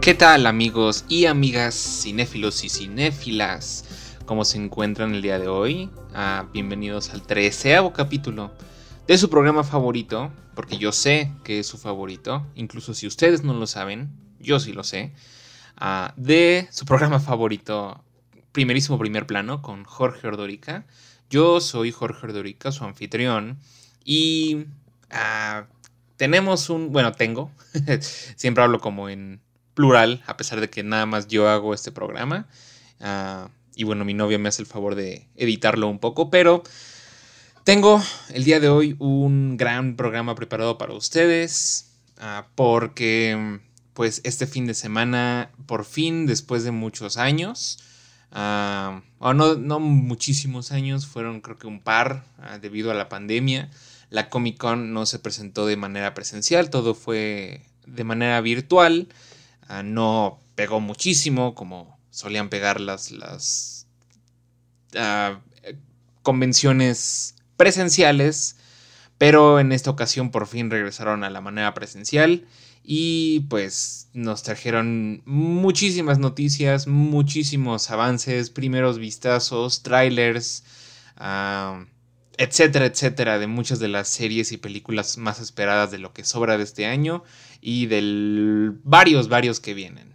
¿Qué tal amigos y amigas cinéfilos y cinéfilas? ¿Cómo se encuentran el día de hoy? Ah, bienvenidos al treceavo capítulo de su programa favorito, porque yo sé que es su favorito, incluso si ustedes no lo saben, yo sí lo sé, ah, de su programa favorito, primerísimo primer plano, con Jorge Ordorica. Yo soy Jorge Ordorica, su anfitrión, y ah, tenemos un, bueno, tengo, siempre hablo como en plural, a pesar de que nada más yo hago este programa. Ah, y bueno, mi novia me hace el favor de editarlo un poco, pero tengo el día de hoy un gran programa preparado para ustedes, ah, porque pues este fin de semana, por fin, después de muchos años, uh, o no, no, muchísimos años, fueron creo que un par debido a la pandemia, la Comic Con no se presentó de manera presencial, todo fue de manera virtual. Ah, no pegó muchísimo como solían pegar las, las ah, convenciones presenciales. Pero en esta ocasión por fin regresaron a la manera presencial y pues nos trajeron muchísimas noticias, muchísimos avances, primeros vistazos, trailers. Uh, etcétera, etcétera, de muchas de las series y películas más esperadas de lo que sobra de este año y de varios, varios que vienen.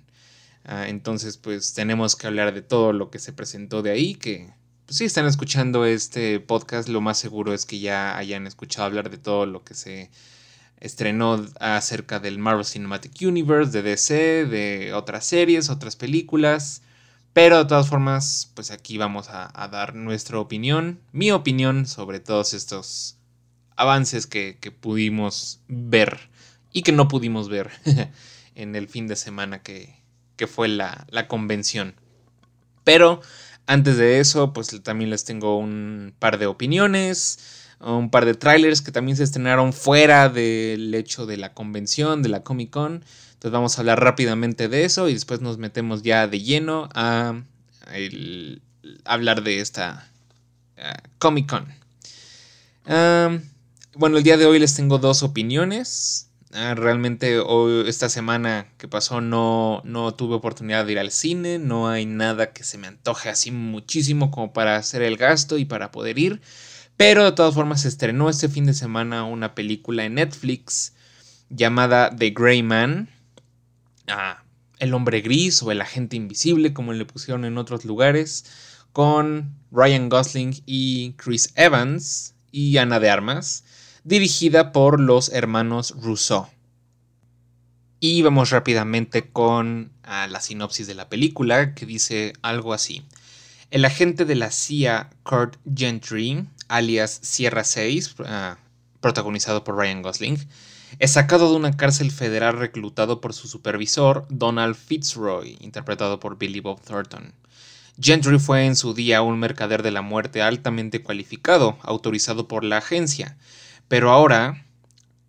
Ah, entonces, pues tenemos que hablar de todo lo que se presentó de ahí, que pues, si están escuchando este podcast, lo más seguro es que ya hayan escuchado hablar de todo lo que se estrenó acerca del Marvel Cinematic Universe, de DC, de otras series, otras películas. Pero de todas formas, pues aquí vamos a, dar nuestra opinión, mi opinión sobre todos estos avances que, pudimos ver y que no pudimos ver en el fin de semana que, fue la, la, convención. Pero antes de eso, pues también les tengo un par de opiniones, un par de trailers que también se estrenaron fuera del hecho de la convención, de la Comic Con. Entonces vamos a hablar rápidamente de eso y después nos metemos ya de lleno a hablar de esta Comic Con. bueno, el día de hoy les tengo dos opiniones. Ah, realmente hoy, esta semana que pasó no, no tuve oportunidad de ir al cine, no hay nada que se me antoje así muchísimo como para hacer el gasto y para poder ir. Pero de todas formas se estrenó este fin de semana una película en Netflix llamada The Grey Man el hombre gris o el agente invisible, como le pusieron en otros lugares, con Ryan Gosling y Chris Evans y Ana de Armas, dirigida por los hermanos Rousseau. Y vamos rápidamente con la sinopsis de la película, que dice algo así. El agente de la CIA, Kurt Gentry, alias Sierra 6, ah, protagonizado por Ryan Gosling, es sacado de una cárcel federal reclutado por su supervisor, Donald Fitzroy, interpretado por Billy Bob Thornton. Gentry fue en su día un mercader de la muerte altamente cualificado, autorizado por la agencia, pero ahora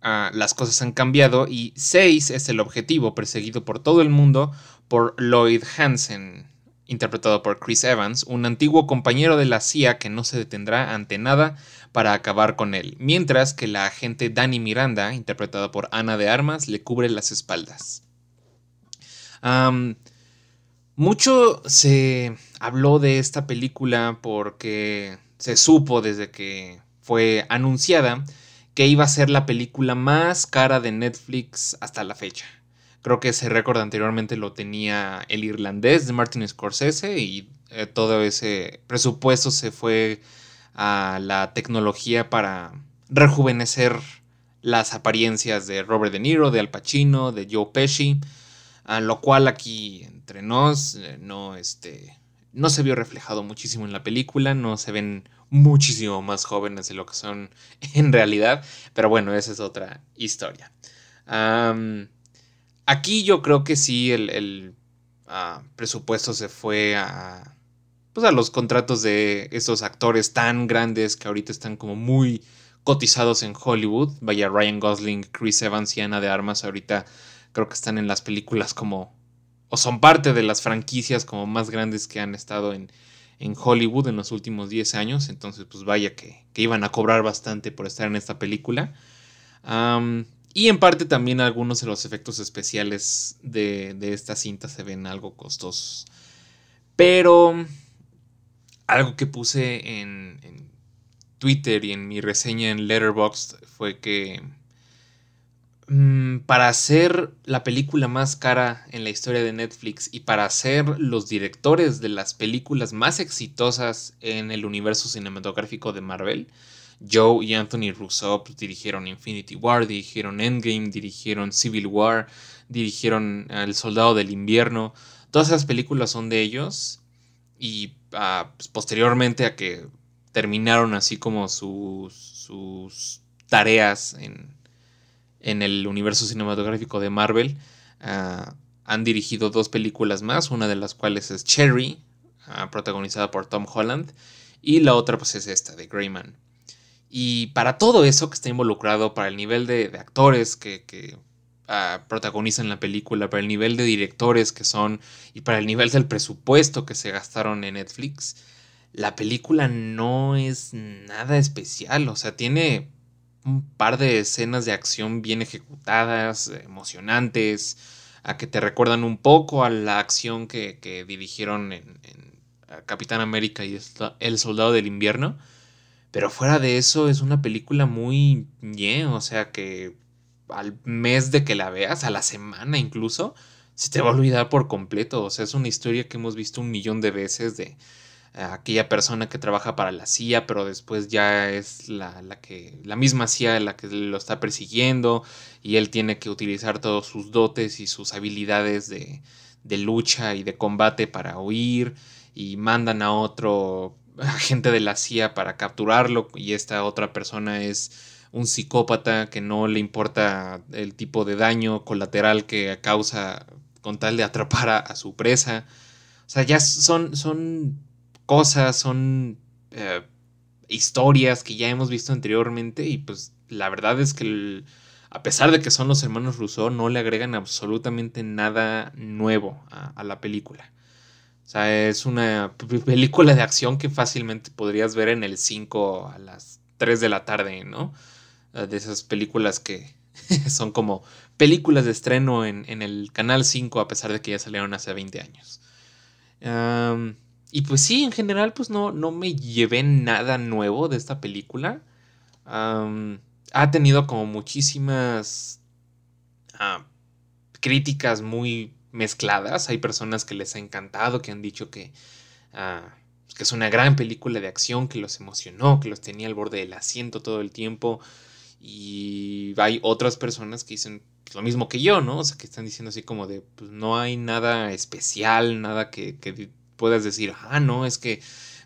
ah, las cosas han cambiado y 6 es el objetivo perseguido por todo el mundo por Lloyd Hansen, interpretado por Chris Evans, un antiguo compañero de la CIA que no se detendrá ante nada para acabar con él, mientras que la agente Dani Miranda, interpretada por Ana de Armas, le cubre las espaldas. mucho se habló de esta película porque se supo desde que fue anunciada que iba a ser la película más cara de Netflix hasta la fecha. Creo que ese récord anteriormente lo tenía el irlandés de Martin Scorsese y eh, todo ese presupuesto se fue a la tecnología para rejuvenecer las apariencias de Robert De Niro, de Al Pacino, de Joe Pesci, a lo cual aquí entre nos eh, no, este, no se vio reflejado muchísimo en la película, no se ven muchísimo más jóvenes de lo que son en realidad, pero bueno, esa es otra historia. aquí yo creo que sí, el, ah, presupuesto se fue a pues a los contratos de esos actores tan grandes que ahorita están como muy cotizados en Hollywood. Vaya Ryan Gosling, Chris Evans y Ana de Armas ahorita creo que están en las películas como o son parte de las franquicias como más grandes que han estado en, en Hollywood en los últimos 10 años. Entonces, pues vaya que, iban a cobrar bastante por estar en esta película. y en parte también algunos de los efectos especiales de, esta cinta se ven algo costosos. Pero algo que puse en, en, Twitter y en mi reseña en Letterboxd fue que para hacer la película más cara en la historia de Netflix y para ser los directores de las películas más exitosas en el universo cinematográfico de Marvel, Joe y Anthony Russo pues, dirigieron Infinity War, dirigieron Endgame, dirigieron Civil War, dirigieron El Soldado del Invierno. Todas esas películas son de ellos y ah, pues, posteriormente a que terminaron así como sus, sus tareas en, en, el universo cinematográfico de Marvel, ah, han dirigido dos películas más, una de las cuales es Cherry, ah, protagonizada por Tom Holland, y la otra pues es esta, de Greyman. Y para todo eso que está involucrado, para el nivel de, actores que, que protagonizan la película, para el nivel de directores que son y para el nivel del presupuesto que se gastaron en Netflix, la película no es nada especial, o sea, tiene un par de escenas de acción bien ejecutadas, emocionantes, a que te recuerdan un poco a la acción que, dirigieron en, Capitán América y El Soldado del Invierno. Pero fuera de eso es una película muy bien, o sea que al mes de que la veas, a la semana incluso, se te va a olvidar por completo. O sea, es una historia que hemos visto un millón de veces de aquella persona que trabaja para la CIA, pero después ya es la, la, que, la misma CIA la que lo está persiguiendo y él tiene que utilizar todos sus dotes y sus habilidades de, de lucha y de combate para huir y mandan a otro agente de la CIA para capturarlo y esta otra persona es un psicópata que no le importa el tipo de daño colateral que causa con tal de atrapar a, su presa. O sea, ya son, son cosas, son eh, historias que ya hemos visto anteriormente y pues la verdad es que a pesar de que son los hermanos Rousseau, no le agregan absolutamente nada nuevo a, la película. O sea, es una película de acción que fácilmente podrías ver en el 5 a las 3 de la tarde, ¿no? Eh, de esas películas que son como películas de estreno en, el Canal 5 a pesar de que ya salieron hace 20 años. Y pues sí, en general pues no, no me llevé nada nuevo de esta película. ha tenido como muchísimas ah, críticas muy mezcladas. Hay personas que les ha encantado, que han dicho que, ah, que es una gran película de acción, que los emocionó, que los tenía al borde del asiento todo el tiempo. Y hay otras personas que dicen lo mismo que yo, ¿no? O sea, que están diciendo así como de, pues no hay nada especial, nada que puedas decir, ah, no, es que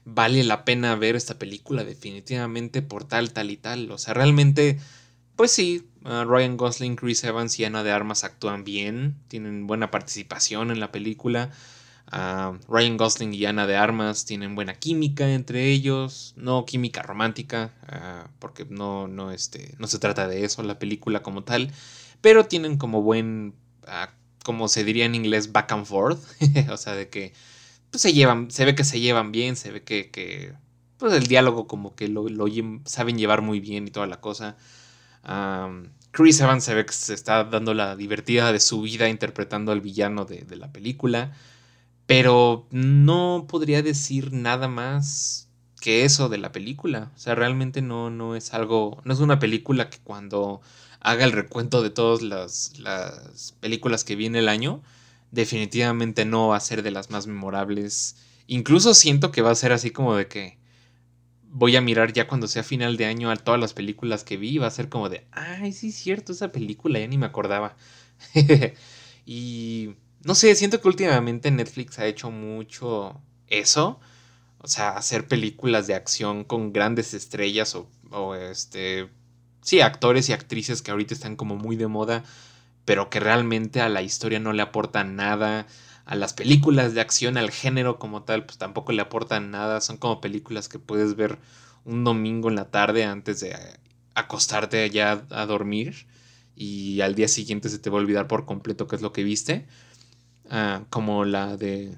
vale la pena ver esta película definitivamente por tal, tal y tal. O sea, realmente, pues sí, Ryan Gosling, Chris Evans y Ana de Armas actúan bien, tienen buena participación en la película. Ryan Gosling y Ana de Armas tienen buena química entre ellos, no química romántica, ah, porque no, no, este, no se trata de eso la película como tal, pero tienen como buen, ah, como se diría en inglés, back and forth, o sea, de que pues, se llevan, se ve que se llevan bien, se ve que, que pues el diálogo como que lo, saben llevar muy bien y toda la cosa. Chris Evans se ve que se está dando la divertida de su vida interpretando al villano de, de la película. Pero no podría decir nada más que eso de la película. O sea, realmente no, no es algo. No es una película que cuando haga el recuento de todas las, las películas que viene el año, definitivamente no va a ser de las más memorables. Incluso siento que va a ser así como de que voy a mirar ya cuando sea final de año a todas las películas que vi va a ser como de, ay, sí es cierto, esa película ya ni me acordaba. y no sé, siento que últimamente Netflix ha hecho mucho eso. O sea, hacer películas de acción con grandes estrellas o, o este... Sí, actores y actrices que ahorita están como muy de moda, pero que realmente a la historia no le aportan nada. A las películas de acción, al género como tal, pues tampoco le aportan nada. Son como películas que puedes ver un domingo en la tarde antes de acostarte allá a dormir y al día siguiente se te va a olvidar por completo qué es lo que viste. Ah, como la de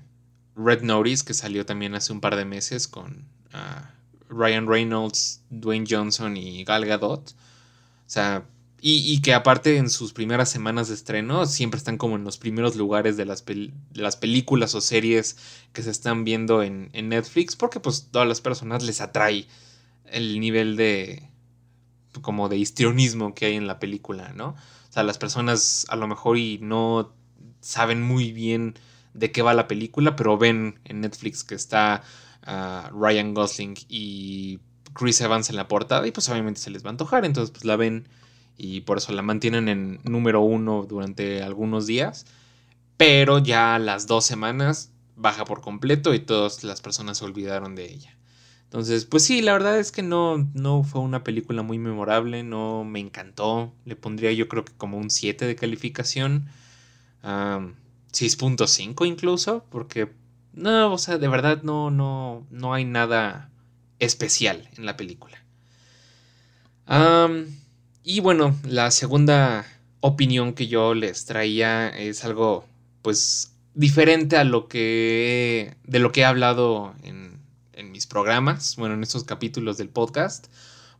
Red Notice, que salió también hace un par de meses con ah, Ryan Reynolds, Dwayne Johnson y Gal Gadot. O sea, y, que aparte en sus primeras semanas de estreno siempre están como en los primeros lugares de las, las películas o series que se están viendo en, en, Netflix porque pues todas las personas les atrae el nivel de como de histrionismo que hay en la película, ¿no? O sea, las personas a lo mejor y no saben muy bien de qué va la película, pero ven en Netflix que está ah, Ryan Gosling y Chris Evans en la portada y pues obviamente se les va a antojar, entonces pues la ven y por eso la mantienen en número uno durante algunos días, pero ya a las dos semanas baja por completo y todas las personas se olvidaron de ella. Entonces, pues sí, la verdad es que no, no fue una película muy memorable, no me encantó, le pondría yo creo que como un 7 de calificación, 6.5 incluso, porque no, o sea, de verdad no, no, no hay nada especial en la película. Y bueno, la segunda opinión que yo les traía es algo pues diferente a lo que de lo que he hablado en, en mis programas, bueno, en estos capítulos del podcast,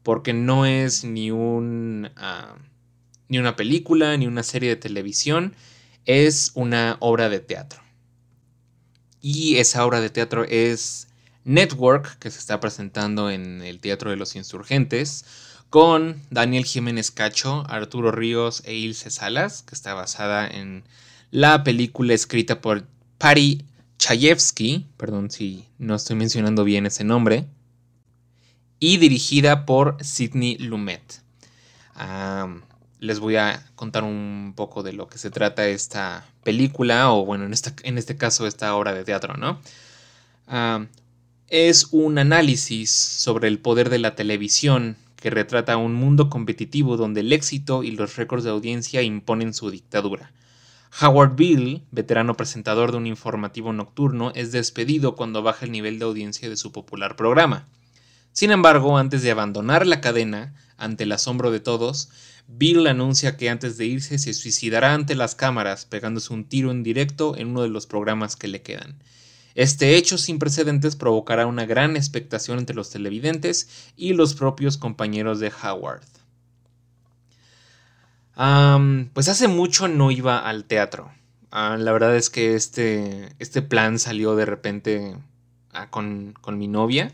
porque no es ni un ah, ni una película ni una serie de televisión, es una obra de teatro. Y esa obra de teatro es Network, que se está presentando en el Teatro de los Insurgentes, con Daniel Jiménez Cacho, Arturo Ríos e Ilse Salas, que está basada en la película escrita por Pari Chayefsky, perdón si no estoy mencionando bien ese nombre, y dirigida por Sidney Lumet. les voy a contar un poco de lo que se trata esta película, o bueno, en, en este caso esta obra de teatro, ¿no? es un análisis sobre el poder de la televisión que retrata un mundo competitivo donde el éxito y los récords de audiencia imponen su dictadura. Howard Bill, veterano presentador de un informativo nocturno, es despedido cuando baja el nivel de audiencia de su popular programa. Sin embargo, antes de abandonar la cadena, ante el asombro de todos, Bill anuncia que antes de irse se suicidará ante las cámaras, pegándose un tiro en directo en uno de los programas que le quedan. Este hecho sin precedentes provocará una gran expectación entre los televidentes y los propios compañeros de Howard. pues hace mucho no iba al teatro. Ah, la verdad es que este, este, plan salió de repente ah, con, mi novia.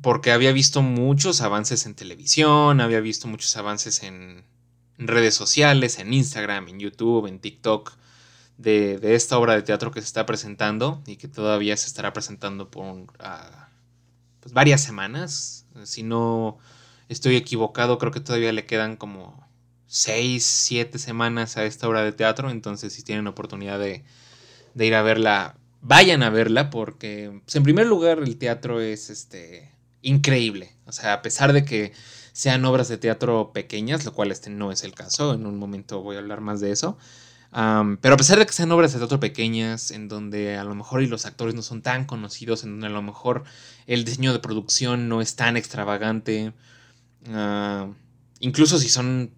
porque había visto muchos avances en televisión, había visto muchos avances en redes sociales, en Instagram, en YouTube, en TikTok de, esta obra de teatro que se está presentando y que todavía se estará presentando por ah, pues, varias semanas. Si no estoy equivocado, creo que todavía le quedan como 6, 7 semanas a esta obra de teatro. Entonces, si tienen oportunidad de, ir a verla, vayan a verla porque, pues, en primer lugar, el teatro es este, increíble. O sea, a pesar de que sean obras de teatro pequeñas, lo cual este no es el caso, en un momento voy a hablar más de eso pero a pesar de que sean obras de teatro pequeñas, en donde a lo mejor y los actores no son tan conocidos, en donde a lo mejor el diseño de producción no es tan extravagante, ah, incluso si son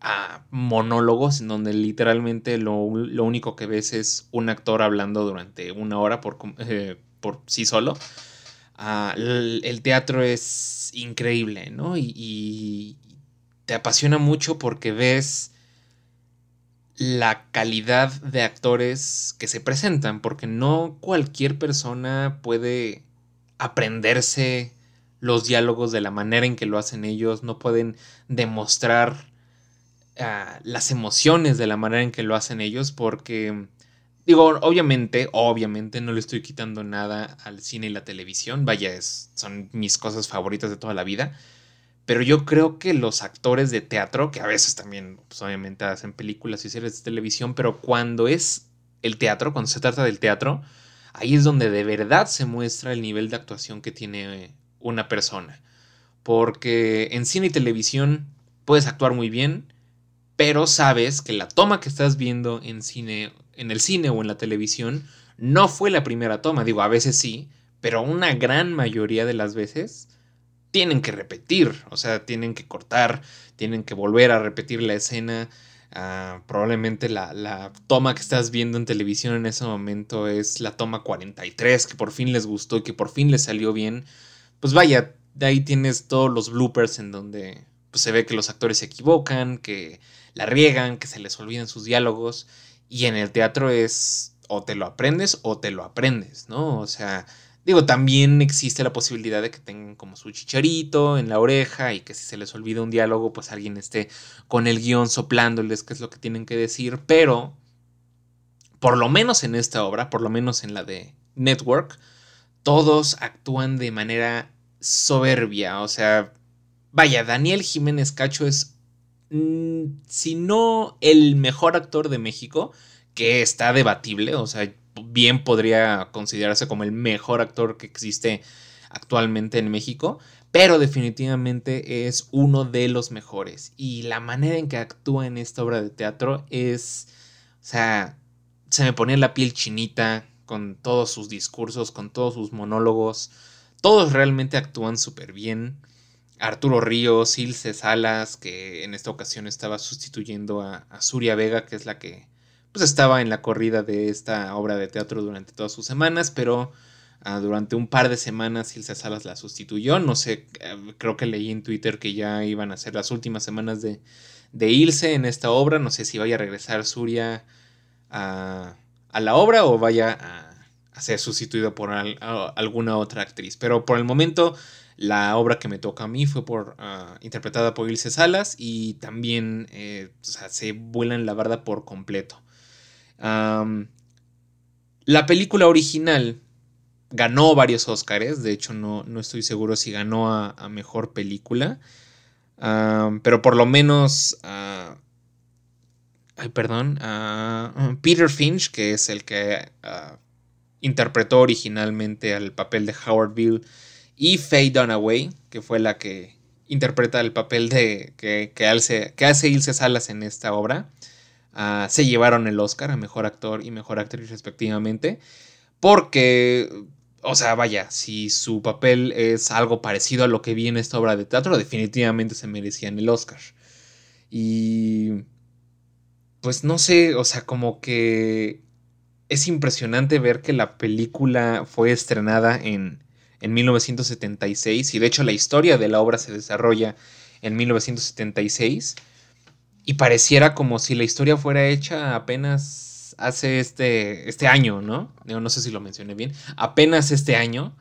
ah, monólogos, en donde literalmente lo, único que ves es un actor hablando durante una hora por, eh, por sí solo, ah, el, teatro es increíble, ¿no? y te apasiona mucho porque ves la calidad de actores que se presentan, porque no cualquier persona puede aprenderse los diálogos de la manera en que lo hacen ellos, no pueden demostrar ah, las emociones de la manera en que lo hacen ellos, porque digo, obviamente, obviamente no le estoy quitando nada al cine y la televisión, vaya, es, son mis cosas favoritas de toda la vida, pero yo creo que los actores de teatro, que a veces también, pues, obviamente hacen películas y series de televisión, pero cuando es el teatro, cuando se trata del teatro, ahí es donde de verdad se muestra el nivel de actuación que tiene una persona. Porque en cine y televisión puedes actuar muy bien, pero sabes que la toma que estás viendo en cine, en el cine o en la televisión, no fue la primera toma. Digo, a veces sí, pero una gran mayoría de las veces tienen que repetir, o sea, tienen que cortar, tienen que volver a repetir la escena. Ah, probablemente la, toma que estás viendo en televisión en ese momento es la toma 43, que por fin les gustó y que por fin les salió bien. Pues vaya, de ahí tienes todos los bloopers en donde pues, se ve que los actores se equivocan, que la riegan, que se les olvidan sus diálogos. Y en el teatro es o te lo aprendes o te lo aprendes, ¿no? O sea, digo, también existe la posibilidad de que tengan como su chicharito en la oreja y que si se les olvida un diálogo, pues alguien esté con el guion soplándoles qué es lo que tienen que decir, pero por lo menos en esta obra, por lo menos en la de Network, todos actúan de manera soberbia, o sea, vaya, Daniel Jiménez Cacho es, mm, si no el mejor actor de México, que está debatible, o sea, bien podría considerarse como el mejor actor que existe actualmente en México, pero definitivamente es uno de los mejores. Y la manera en que actúa en esta obra de teatro es, o sea, se me ponía la piel chinita con todos sus discursos, con todos sus monólogos. Todos realmente actúan súper bien. Arturo Ríos, Ilse Salas, que en esta ocasión estaba sustituyendo a, a Vega, que es la que pues estaba en la corrida de esta obra de teatro durante todas sus semanas, pero ah, durante un par de semanas Ilse Salas la sustituyó. No sé, eh, creo que leí en Twitter que ya iban a ser las últimas semanas de, Ilse en esta obra. No sé si vaya a regresar Suria a, la obra o vaya a, ser sustituido por alguna otra actriz. Pero por el momento la obra que me toca a mí fue por ah, interpretada por Ilse Salas y también eh, se vuela en la barda por completo la película original ganó varios Oscars, de hecho no, no estoy seguro si ganó a, mejor película, pero por lo menos... ay, perdón. Peter Finch, que es el que ah, interpretó originalmente al papel de Howard Bill, y Faye Dunaway, que fue la que interpreta el papel de que, que, hace, que hace Ilse Salas en esta obra. Se llevaron el Oscar a Mejor Actor y Mejor Actriz respectivamente. Porque, o sea, vaya, si su papel es algo parecido a lo que vi en esta obra de teatro, definitivamente se merecían el Oscar. Y... Pues no sé, o sea, como que es impresionante ver que la película fue estrenada en, en 1976 y de hecho la historia de la obra se desarrolla en 1976 y pareciera como si la historia fuera hecha apenas hace este, este año, ¿no? No sé si lo mencioné bien. Apenas este año.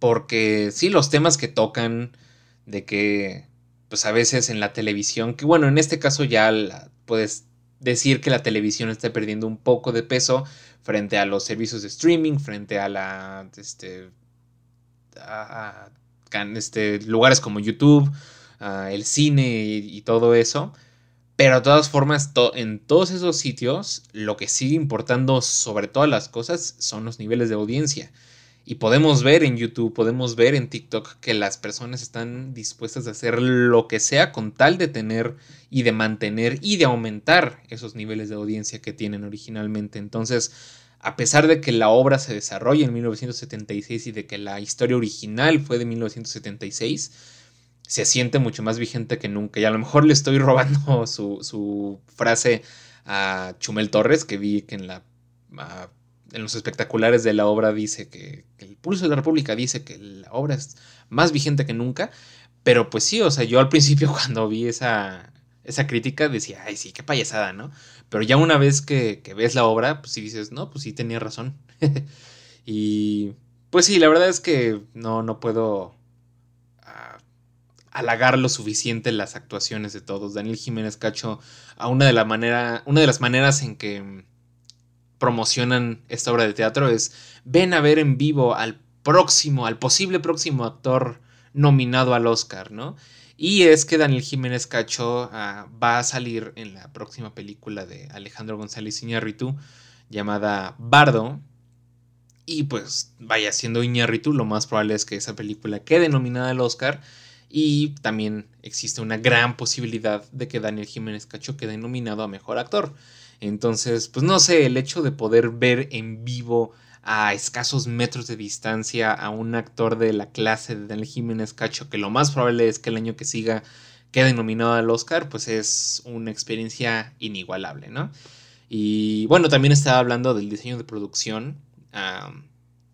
porque sí, los temas que tocan, de que, pues a veces en la televisión, que bueno, en este caso ya puedes decir que la televisión está perdiendo un poco de peso frente a los servicios de streaming, frente a la, este, a, este, lugares como YouTube el cine y, todo eso. Pero de todas formas, en todos esos sitios, lo que sigue importando sobre todas las cosas son los niveles de audiencia. Y podemos ver en YouTube, podemos ver en TikTok que las personas están dispuestas a hacer lo que sea con tal de tener y de mantener y de aumentar esos niveles de audiencia que tienen originalmente. Entonces, a pesar de que la obra se desarrolla en 1976 y de que la historia original fue de 1976, se siente mucho más vigente que nunca. Y a lo mejor le estoy robando su, frase a Chumel Torres, que vi que en, la, en los espectaculares de la obra dice que, el pulso de la República dice que la obra es más vigente que nunca. Pero pues sí, o sea, yo al principio cuando vi esa, esa crítica decía, ay, sí, qué payasada, ¿no? Pero ya una vez que, que ves la obra, pues sí dices, no, pues sí tenía razón. y pues sí, la verdad es que no, no puedo halagar lo suficiente las actuaciones de todos. Daniel Jiménez Cacho, a una de, manera, una de las maneras en que promocionan esta obra de teatro es ven a ver en vivo al próximo, al posible próximo actor nominado al Oscar, ¿no? Y es que Daniel Jiménez Cacho ah, va a salir en la próxima película de Alejandro González Iñárritu llamada Bardo. Y pues vaya siendo Iñárritu, lo más probable es que esa película quede nominada al Oscar. Y también existe una gran posibilidad de que Daniel Jiménez Cacho quede nominado a Mejor Actor. Entonces, pues no sé, el hecho de poder ver en vivo a escasos metros de distancia a un actor de la clase de Daniel Jiménez Cacho, que lo más probable es que el año que siga quede nominado al Oscar, pues es una experiencia inigualable, ¿no? Y bueno, también estaba hablando del diseño de producción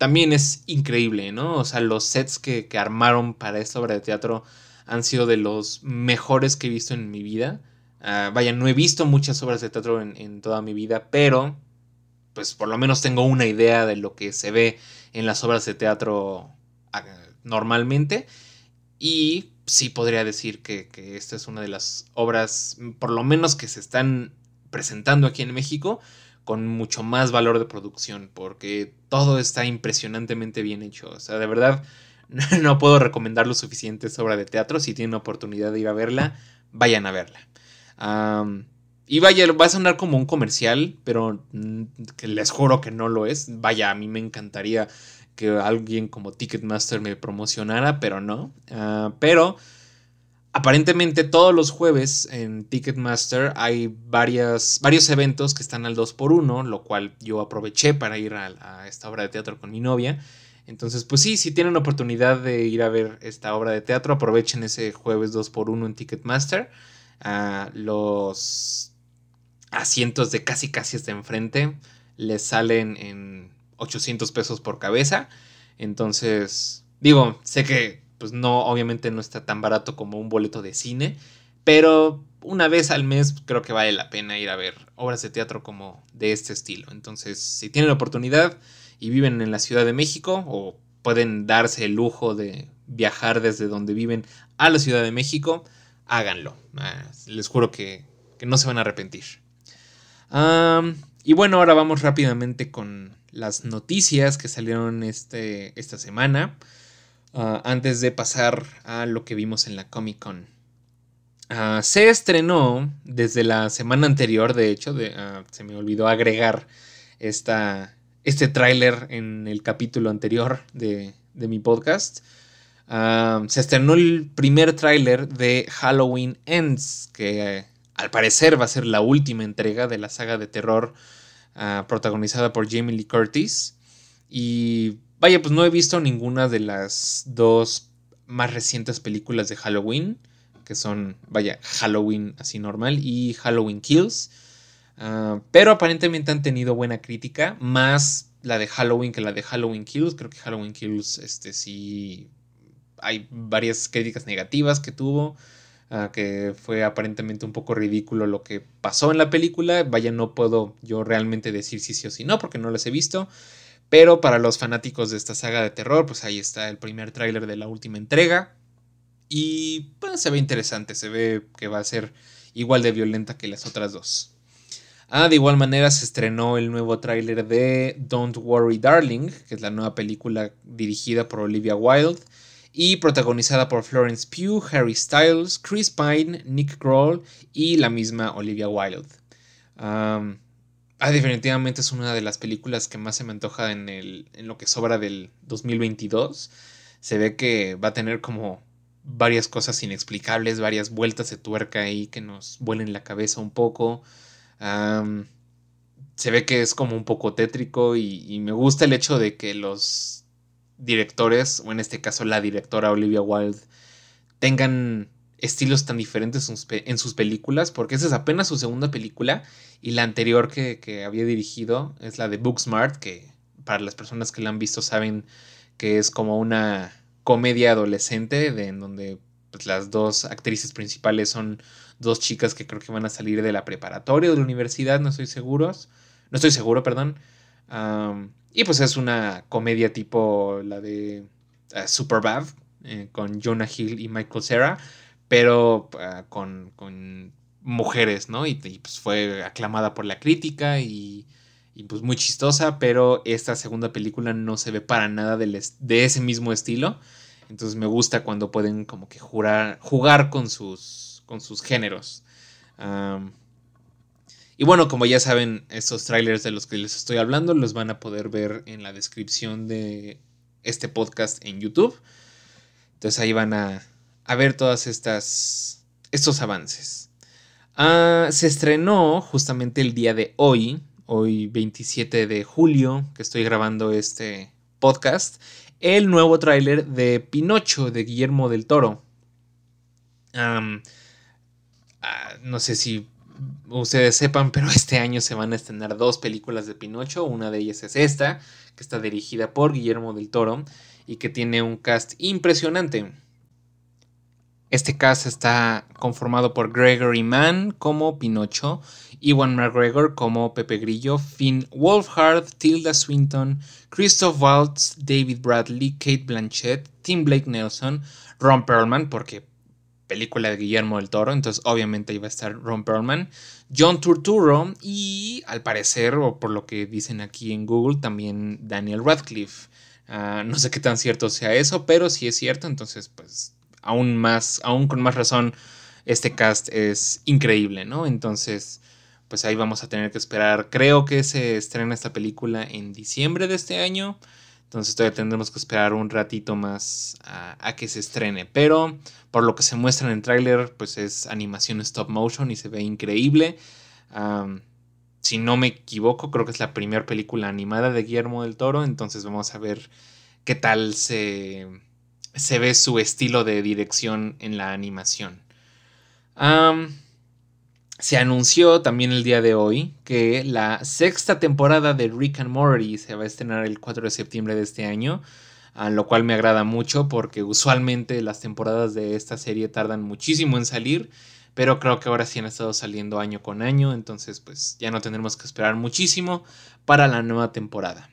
también es increíble, ¿no? O sea, los sets que, armaron para esta obra de teatro han sido de los mejores que he visto en mi vida. Ah, vaya, no he visto muchas obras de teatro en, toda mi vida, pero pues por lo menos tengo una idea de lo que se ve en las obras de teatro ah, normalmente. Y sí podría decir que, que, esta es una de las obras, por lo menos que se están presentando aquí en México, con mucho más valor de producción, porque todo está impresionantemente bien hecho. O sea, de verdad, no puedo recomendar lo suficiente esta obra de teatro. Si tienen oportunidad de ir a verla, vayan a verla. y vaya, va a sonar como un comercial, pero mm, que les juro que no lo es. Vaya, a mí me encantaría que alguien como Ticketmaster me promocionara, pero no. Ah, pero aparentemente todos los jueves en Ticketmaster hay varios eventos que están al 2x1, lo cual yo aproveché para ir a, esta obra de teatro con mi novia. Entonces, pues sí, si tienen oportunidad de ir a ver esta obra de teatro, aprovechen ese jueves 2x1 en Ticketmaster. Los asientos de casi casi hasta enfrente les salen en 800 pesos por cabeza. Entonces, digo, sé que pues no, obviamente no está tan barato como un boleto de cine, pero una vez al mes creo que vale la pena ir a ver obras de teatro como de este estilo. Entonces, si tienen la oportunidad y viven en la Ciudad de México o pueden darse el lujo de viajar desde donde viven a la Ciudad de México, háganlo. Ah, les juro que, no se van a arrepentir. y bueno, ahora vamos rápidamente con las noticias que salieron este, esta semana. Ah, antes de pasar a lo que vimos en la Comic Con. Ah, se estrenó desde la semana anterior, de hecho, ah, se me olvidó agregar esta, este tráiler en el capítulo anterior de, mi podcast. se estrenó el primer tráiler de Halloween Ends, que al parecer va a ser la última entrega de la saga de terror protagonizada por Jamie Lee Curtis. Y Vaya, pues no he visto ninguna de las dos más recientes películas de Halloween, que son, vaya, Halloween así normal y Halloween Kills. Ah, pero aparentemente han tenido buena crítica, más la de Halloween que la de Halloween Kills. Creo que Halloween Kills, este sí, hay varias críticas negativas que tuvo. Ah, que fue aparentemente un poco ridículo lo que pasó en la película. Vaya, no puedo yo realmente decir si sí o si no, porque no las he visto. Pero para los fanáticos de esta saga de terror, pues ahí está el primer tráiler de la última entrega. Y pues, se ve interesante, se ve que va a ser igual de violenta que las otras dos. Ah, de igual manera se estrenó el nuevo tráiler de Don't Worry Darling, que es la nueva película dirigida por Olivia Wilde y protagonizada por Florence Pugh, Harry Styles, Chris Pine, Nick Kroll y la misma Olivia Wilde. Ah, definitivamente es una de las películas que más se me antoja en, el, en lo que sobra del 2022. Se ve que va a tener como varias cosas inexplicables, varias vueltas de tuerca ahí que nos vuelen la cabeza un poco. se ve que es como un poco tétrico y, me gusta el hecho de que los directores, o en este caso la directora Olivia Wilde, tengan estilos tan diferentes en sus películas, porque esa es apenas su segunda película y la anterior que, había dirigido es la de Booksmart, que para las personas que la han visto saben que es como una comedia adolescente de, en donde pues, las dos actrices principales son dos chicas que creo que van a salir de la preparatoria o de la universidad, no estoy seguro, no estoy seguro, perdón. y pues es una comedia tipo la de uh, Superbad eh, con Jonah Hill y Michael Cera pero ah, con, mujeres, ¿no? Y, pues fue aclamada por la crítica y, pues muy chistosa, pero esta segunda película no se ve para nada de ese mismo estilo. Entonces me gusta cuando pueden como que jugar con sus, con sus géneros. y bueno, como ya saben, estos trailers de los que les estoy hablando los van a poder ver en la descripción de este podcast en YouTube. Entonces ahí van a, a ver todas estas estos avances. Ah, se estrenó justamente el día de hoy, hoy 27 de julio, que estoy grabando este podcast, el nuevo tráiler de Pinocho de Guillermo del Toro. Ah, no sé si ustedes sepan, pero este año se van a estrenar dos películas de Pinocho. Una de ellas es esta, que está dirigida por Guillermo del Toro y que tiene un cast impresionante. Este cast está conformado por Gregory Mann como Pinocho, Iwan McGregor como Pepe Grillo, Finn Wolfhard, Tilda Swinton, Christoph Waltz, David Bradley, Kate Blanchett, Tim Blake Nelson, Ron Perlman, porque película de Guillermo del Toro, entonces obviamente iba a estar Ron Perlman, John Turturro y al parecer, o por lo que dicen aquí en Google, también Daniel Radcliffe. Ah, no sé qué tan cierto sea eso, pero si es cierto, entonces pues aún más, aún con más razón, este cast es increíble, ¿no? Entonces, pues ahí vamos a tener que esperar. Creo que se estrena esta película en diciembre de este año. Entonces todavía tendremos que esperar un ratito más a, que se estrene. Pero por lo que se muestra en el tráiler, pues es animación stop motion y se ve increíble. si no me equivoco, creo que es la primera película animada de Guillermo del Toro. Entonces vamos a ver qué tal se, se ve su estilo de dirección en la animación. se anunció también el día de hoy que la sexta temporada de Rick and Morty se va a estrenar el 4 de septiembre de este año, a lo cual me agrada mucho porque usualmente las temporadas de esta serie tardan muchísimo en salir, pero creo que ahora sí han estado saliendo año con año, entonces pues ya no tendremos que esperar muchísimo para la nueva temporada.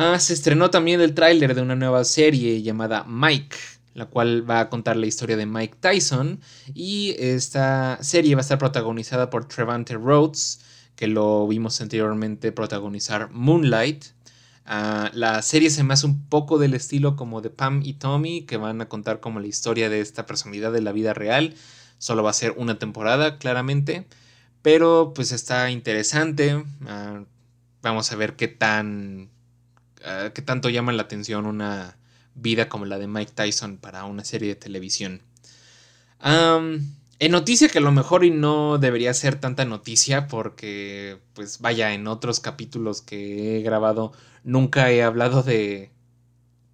Ah, se estrenó también el tráiler de una nueva serie llamada Mike, la cual va a contar la historia de Mike Tyson. Y esta serie va a estar protagonizada por Trevante Rhodes, que lo vimos anteriormente protagonizar Moonlight. Ah, la serie se me hace un poco del estilo como de Pam y Tommy, que van a contar como la historia de esta personalidad de la vida real. Solo va a ser una temporada, claramente. Pero pues está interesante. Ah, vamos a ver qué tan Ah, que tanto llama la atención una vida como la de Mike Tyson para una serie de televisión. en noticia que a lo mejor y no debería ser tanta noticia porque pues vaya en otros capítulos que he grabado nunca he hablado de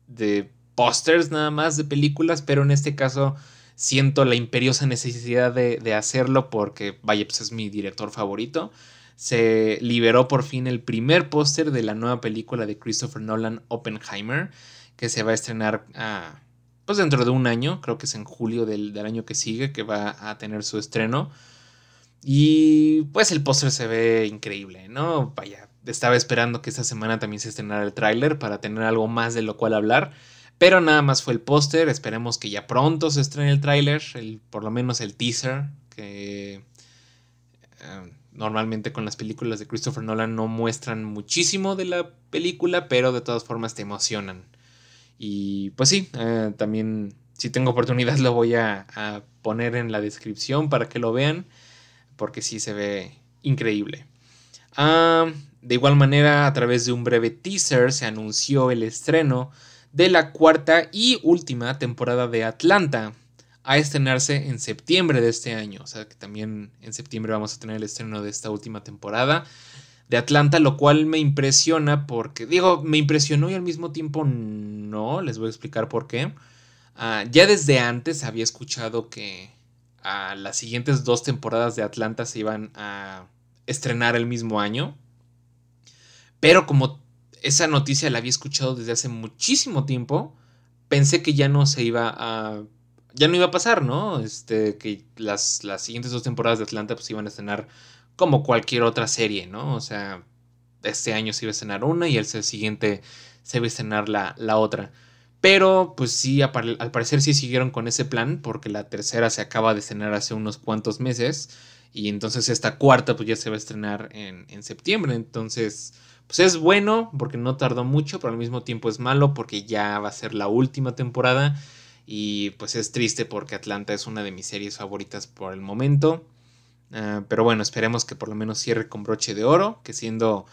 de pósters nada más de películas pero en este caso siento la imperiosa necesidad de, de hacerlo porque vaya pues es mi director favorito se liberó por fin el primer póster de la nueva película de Christopher Nolan, Oppenheimer, que se va a estrenar ah, pues dentro de un año, creo que es en julio del, año que sigue, que va a tener su estreno. Y pues el póster se ve increíble, ¿no? Vaya, estaba esperando que esta semana también se estrenara el tráiler para tener algo más de lo cual hablar. Pero nada más fue el póster, esperemos que ya pronto se estrene el tráiler, por lo menos el teaser, que... Eh, normalmente con las películas de Christopher Nolan no muestran muchísimo de la película, pero de todas formas te emocionan. Y pues sí, eh, también si tengo oportunidad lo voy a, poner en la descripción para que lo vean, porque sí se ve increíble. Ah, de igual manera, a través de un breve teaser se anunció el estreno de la cuarta y última temporada de Atlanta, a estrenarse en septiembre de este año. O sea que también en septiembre vamos a tener el estreno de esta última temporada de Atlanta, lo cual me impresiona porque, digo, me impresionó y al mismo tiempo no, les voy a explicar por qué. Ah, ya desde antes había escuchado que a las siguientes dos temporadas de Atlanta se iban a estrenar el mismo año. Pero como esa noticia la había escuchado desde hace muchísimo tiempo, pensé que ya no se iba a ya no iba a pasar, ¿no? Este, que las, las siguientes dos temporadas de Atlanta pues iban a estrenar como cualquier otra serie, ¿no? O sea, este año se iba a estrenar una y el siguiente se iba a estrenar la, la otra. Pero pues sí, al parecer sí siguieron con ese plan porque la tercera se acaba de estrenar hace unos cuantos meses y entonces esta cuarta pues ya se va a estrenar en, en septiembre. Entonces pues es bueno porque no tardó mucho, pero al mismo tiempo es malo porque ya va a ser la última temporada y pues es triste porque Atlanta es una de mis series favoritas por el momento. Ah, pero bueno, esperemos que por lo menos cierre con broche de oro, que siendo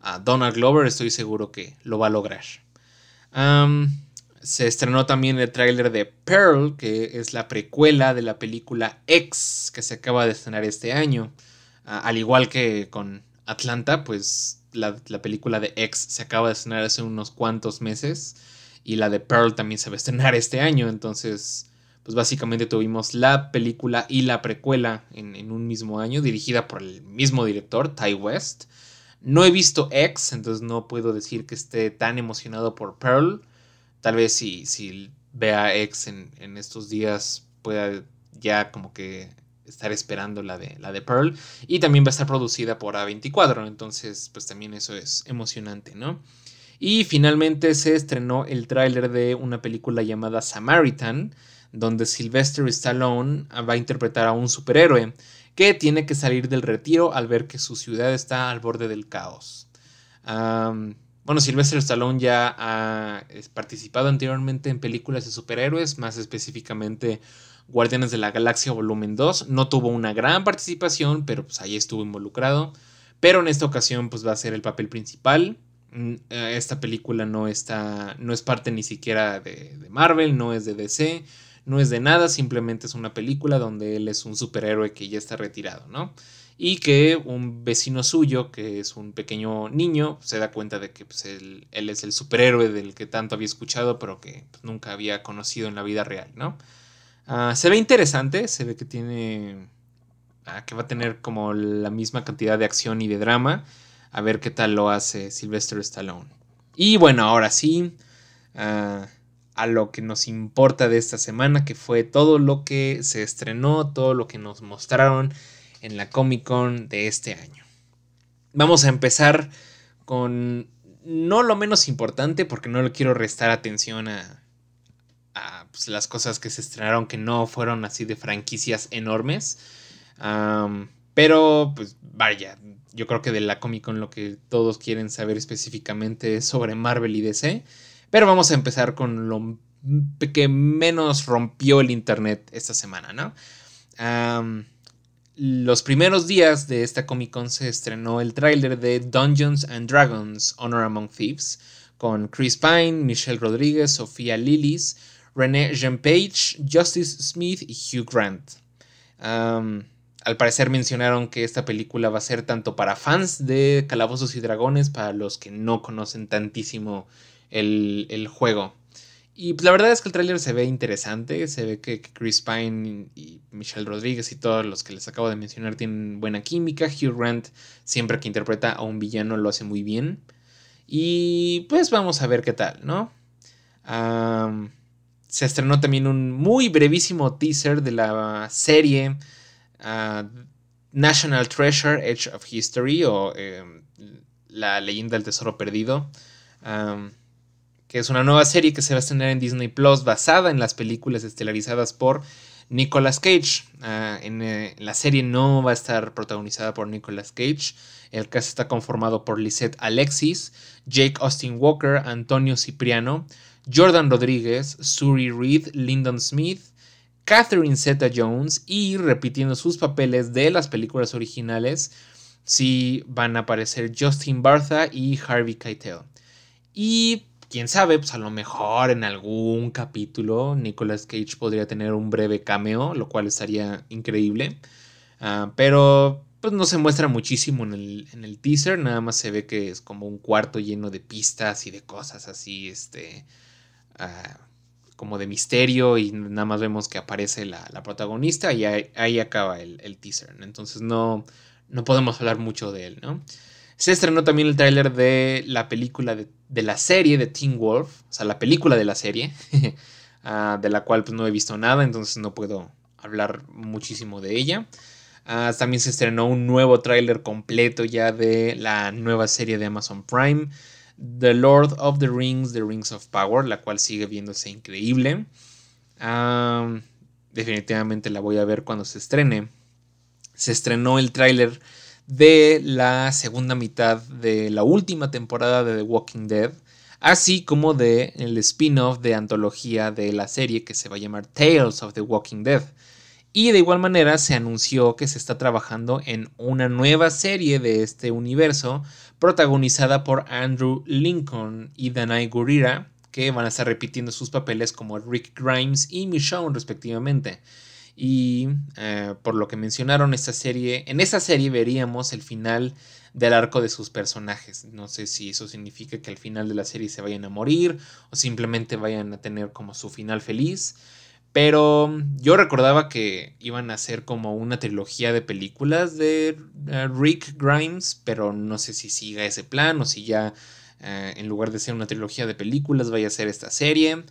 a Donald Glover estoy seguro que lo va a lograr. se estrenó también el tráiler de Pearl, que es la precuela de la película X, que se acaba de estrenar este año. Ah, al igual que con Atlanta, pues la, la película de X se acaba de estrenar hace unos cuantos meses y la de Pearl también se va a estrenar este año, entonces pues básicamente tuvimos la película y la precuela en, un mismo año, dirigida por el mismo director, Ty West. No he visto X, entonces no puedo decir que esté tan emocionado por Pearl. Tal vez si, si vea X en, en estos días pueda ya como que estar esperando la de, la de Pearl. Y también va a estar producida por A24, entonces pues también eso es emocionante, ¿no? Y finalmente se estrenó el tráiler de una película llamada Samaritan, donde Sylvester Stallone va a interpretar a un superhéroe que tiene que salir del retiro al ver que su ciudad está al borde del caos. bueno, Sylvester Stallone ya ha participado anteriormente en películas de superhéroes, más específicamente Guardianes de la Galaxia Volumen 2. No tuvo una gran participación, pero pues ahí estuvo involucrado. Pero en esta ocasión pues va a ser el papel principal. Mm, eh, esta película no está, no es parte ni siquiera de, de Marvel, no es de DC no es de nada, simplemente es una película donde él es un superhéroe que ya está retirado, ¿no? Y que un vecino suyo, que es un pequeño niño, se da cuenta de que pues, él, es el superhéroe del que tanto había escuchado, pero que pues, nunca había conocido en la vida real, ¿no? Ah, se ve interesante, se ve que tiene. Ah, que va a tener como la misma cantidad de acción y de drama. A ver qué tal lo hace Sylvester Stallone. Y bueno, ahora sí. Ah, a lo que nos importa de esta semana, que fue todo lo que se estrenó, todo lo que nos mostraron en la Comic Con de este año. Vamos a empezar con no lo menos importante, porque no le quiero restar atención a, pues, las cosas que se estrenaron que no fueron así de franquicias enormes. pero, pues vaya, yo creo que de la Comic Con lo que todos quieren saber específicamente es sobre Marvel y DC. Pero vamos a empezar con lo que menos rompió el Internet esta semana, ¿no? los primeros días de esta Comic Con se estrenó el tráiler de Dungeons and Dragons Honor Among Thieves con Chris Pine, Michelle Rodríguez, Sofía Lillis, René Jean Page, Justice Smith y Hugh Grant. Al parecer mencionaron que esta película va a ser tanto para fans de Calabozos y Dragones, para los que no conocen tantísimo el, juego. Y pues, la verdad es que el tráiler se ve interesante, se ve que, Chris Pine y Michelle Rodríguez y todos los que les acabo de mencionar tienen buena química. Hugh Grant siempre que interpreta a un villano lo hace muy bien. Y pues vamos a ver qué tal, ¿no? se estrenó también un muy brevísimo teaser de la serie ah, National Treasure Edge of History o em, La leyenda del tesoro perdido que es una nueva serie que se va a estrenar en Disney Plus basada en las películas estelarizadas por Nicolas Cage. Ah, en eh, la serie no va a estar protagonizada por Nicolas Cage. El cast está conformado por Lisette Alexis, Jake Austin Walker, Antonio Cipriano, Jordan Rodríguez, Suri Reed, Lyndon Smith, Catherine Zeta Jones y repitiendo sus papeles de las películas originales, sí van a aparecer Justin Bartha y Harvey Keitel. Y quién sabe, pues a lo mejor en algún capítulo Nicolas Cage podría tener un breve cameo, lo cual estaría increíble. Ah, pero pues no se muestra muchísimo en el, teaser, nada más se ve que es como un cuarto lleno de pistas y de cosas así, este, ah, como de misterio y nada más vemos que aparece la, protagonista y ahí, acaba el, el, teaser. Entonces no, no podemos hablar mucho de él, ¿no? Se estrenó también el tráiler de la película de, la serie de Teen Wolf, o sea, la película de la serie, ah, de la cual pues, no he visto nada, entonces no puedo hablar muchísimo de ella. Ah, también se estrenó un nuevo tráiler completo ya de la nueva serie de Amazon Prime, The Lord of the Rings, The Rings of Power, la cual sigue viéndose increíble. Definitivamente la voy a ver cuando se estrene. Se estrenó el tráiler de la segunda mitad de la última temporada de The Walking Dead, así como de el spin-off de antología de la serie que se va a llamar Tales of the Walking Dead. Y de igual manera se anunció que se está trabajando en una nueva serie de este universo protagonizada por Andrew Lincoln y Danai Gurira, que van a estar repitiendo sus papeles como Rick Grimes y Michonne respectivamente. Y eh, por lo que mencionaron esta serie, en esta serie veríamos el final del arco de sus personajes. No sé si eso significa que al final de la serie se vayan a morir o simplemente vayan a tener como su final feliz. Pero yo recordaba que iban a hacer como una trilogía de películas de eh, Rick Grimes, pero no sé si siga ese plan o si ya eh, en lugar de ser una trilogía de películas vaya a ser esta serie.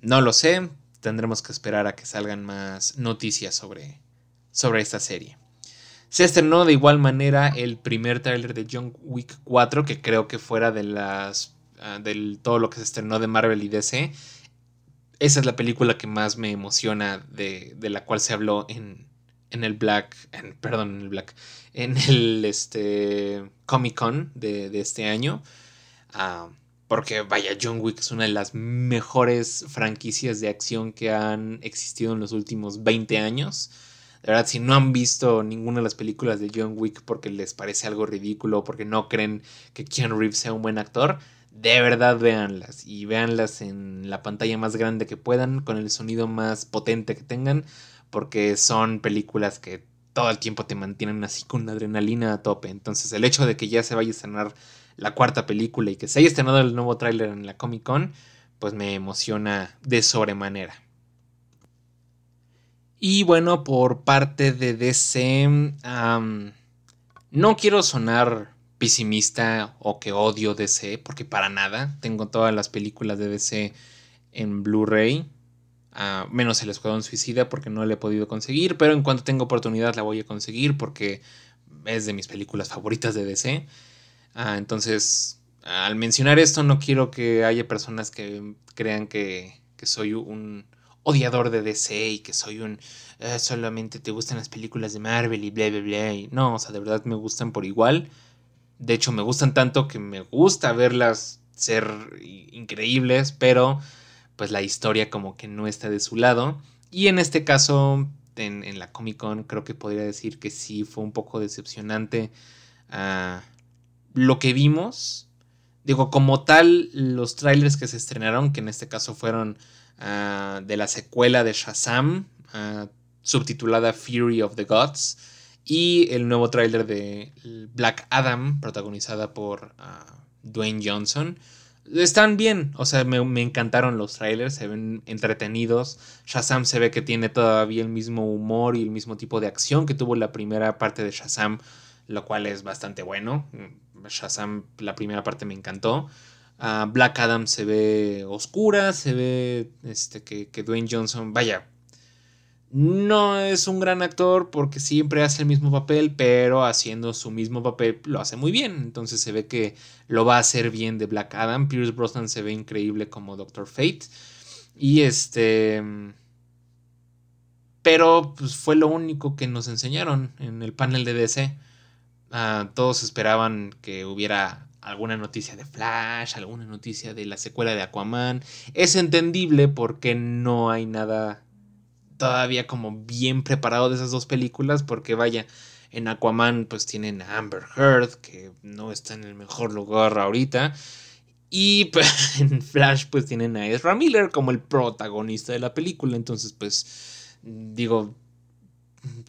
No lo sé, tendremos que esperar a que salgan más noticias sobre, sobre esta serie. Se estrenó de igual manera el primer tráiler de John Wick 4, que creo que fuera de las ah, del todo lo que se estrenó de Marvel y DC, esa es la película que más me emociona de, de la cual se habló en, en el Black, perdón, en el Black, en el este, Comic Con de, de este año. Ah, porque vaya, John Wick es una de las mejores franquicias de acción que han existido en los últimos 20 años. De verdad, si no han visto ninguna de las películas de John Wick porque les parece algo ridículo, porque no creen que Keanu Reeves sea un buen actor, de verdad véanlas y véanlas en la pantalla más grande que puedan, con el sonido más potente que tengan, porque son películas que todo el tiempo te mantienen así con adrenalina a tope. Entonces el hecho de que ya se vaya a estrenar la cuarta película y que se haya estrenado el nuevo tráiler en la Comic Con, pues me emociona de sobremanera. Y bueno, por parte de DC, no quiero sonar pesimista o que odio DC, porque para nada. Tengo todas las películas de DC en Blu-ray. Ah, menos el Escuadrón Suicida porque no la he podido conseguir, pero en cuanto tenga oportunidad la voy a conseguir porque es de mis películas favoritas de DC. Ah, entonces, al mencionar esto no quiero que haya personas que crean que, que soy un odiador de DC y que soy un ah, solamente te gustan las películas de Marvel y bla bla bla. No, o sea, de verdad me gustan por igual. De hecho, me gustan tanto que me gusta verlas ser increíbles, pero pues la historia como que no está de su lado. Y en este caso, en, la Comic Con, creo que podría decir que sí fue un poco decepcionante ah, lo que vimos. Digo, como tal, los trailers que se estrenaron, que en este caso fueron ah, de la secuela de Shazam, ah, subtitulada Fury of the Gods, y el nuevo tráiler de Black Adam, protagonizada por ah, Dwayne Johnson. Están bien, o sea, me, encantaron los trailers, se ven entretenidos. Shazam se ve que tiene todavía el mismo humor y el mismo tipo de acción que tuvo la primera parte de Shazam, lo cual es bastante bueno. Shazam, la primera parte me encantó. Ah, Black Adam se ve oscura, se ve este, que, que Dwayne Johnson, vaya, no es un gran actor porque siempre hace el mismo papel, pero haciendo su mismo papel lo hace muy bien. Entonces se ve que lo va a hacer bien de Black Adam. Pierce Brosnan se ve increíble como Doctor Fate. Y este. Pero pues, fue lo único que nos enseñaron en el panel de DC. Ah, todos esperaban que hubiera alguna noticia de Flash, alguna noticia de la secuela de Aquaman. Es entendible porque no hay nada todavía como bien preparado de esas dos películas porque vaya, en Aquaman pues tienen a Amber Heard que no está en el mejor lugar ahorita y pues, en Flash pues tienen a Ezra Miller como el protagonista de la película, entonces pues digo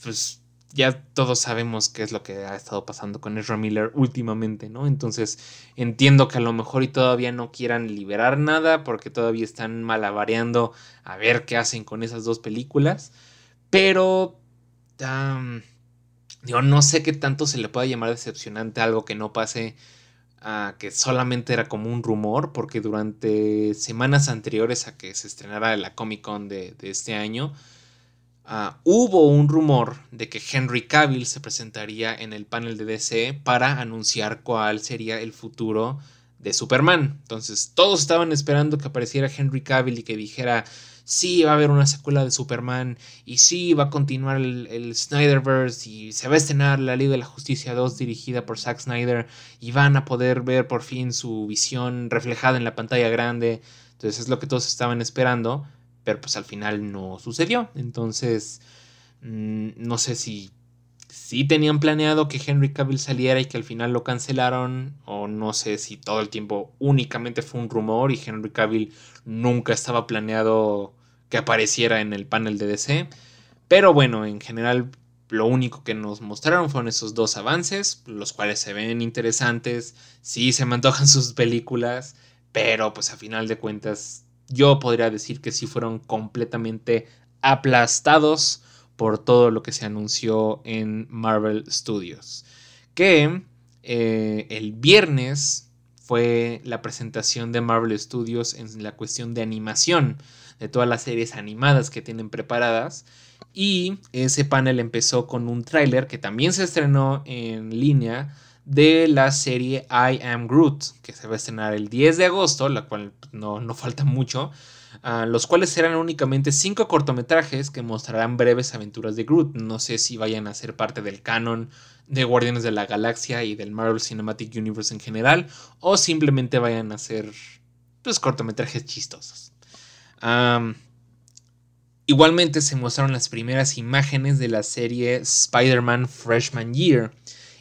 pues ya todos sabemos qué es lo que ha estado pasando con Ezra Miller últimamente, ¿no? Entonces entiendo que a lo mejor y todavía no quieran liberar nada porque todavía están malabareando a ver qué hacen con esas dos películas, pero digo, no sé qué tanto se le pueda llamar decepcionante algo que no pase a que solamente era como un rumor, porque durante semanas anteriores a que se estrenara la Comic Con de, de este año, Ah, hubo un rumor de que Henry Cavill se presentaría en el panel de DC para anunciar cuál sería el futuro de Superman. Entonces todos estaban esperando que apareciera Henry Cavill y que dijera, sí, va a haber una secuela de Superman y sí, va a continuar el, el, Snyderverse y se va a estrenar la Liga de la Justicia 2 dirigida por Zack Snyder y van a poder ver por fin su visión reflejada en la pantalla grande. Entonces es lo que todos estaban esperando pero pues al final no sucedió. Entonces, mm, no sé si, si tenían planeado que Henry Cavill saliera y que al final lo cancelaron, o no sé si todo el tiempo únicamente fue un rumor y Henry Cavill nunca estaba planeado que apareciera en el panel de DC. Pero bueno, en general lo único que nos mostraron fueron esos dos avances, los cuales se ven interesantes, sí se me antojan sus películas, pero pues a final de cuentas yo podría decir que sí fueron completamente aplastados por todo lo que se anunció en Marvel Studios. Que eh, el viernes fue la presentación de Marvel Studios en la cuestión de animación, de todas las series animadas que tienen preparadas. Y ese panel empezó con un tráiler que también se estrenó en línea de la serie I Am Groot, que se va a estrenar el 10 de agosto, la cual no, no falta mucho, ah, los cuales serán únicamente cinco cortometrajes que mostrarán breves aventuras de Groot. No sé si vayan a ser parte del canon de Guardianes de la Galaxia y del Marvel Cinematic Universe en general, o simplemente vayan a ser pues, cortometrajes chistosos. igualmente se mostraron las primeras imágenes de la serie Spider-Man Freshman Year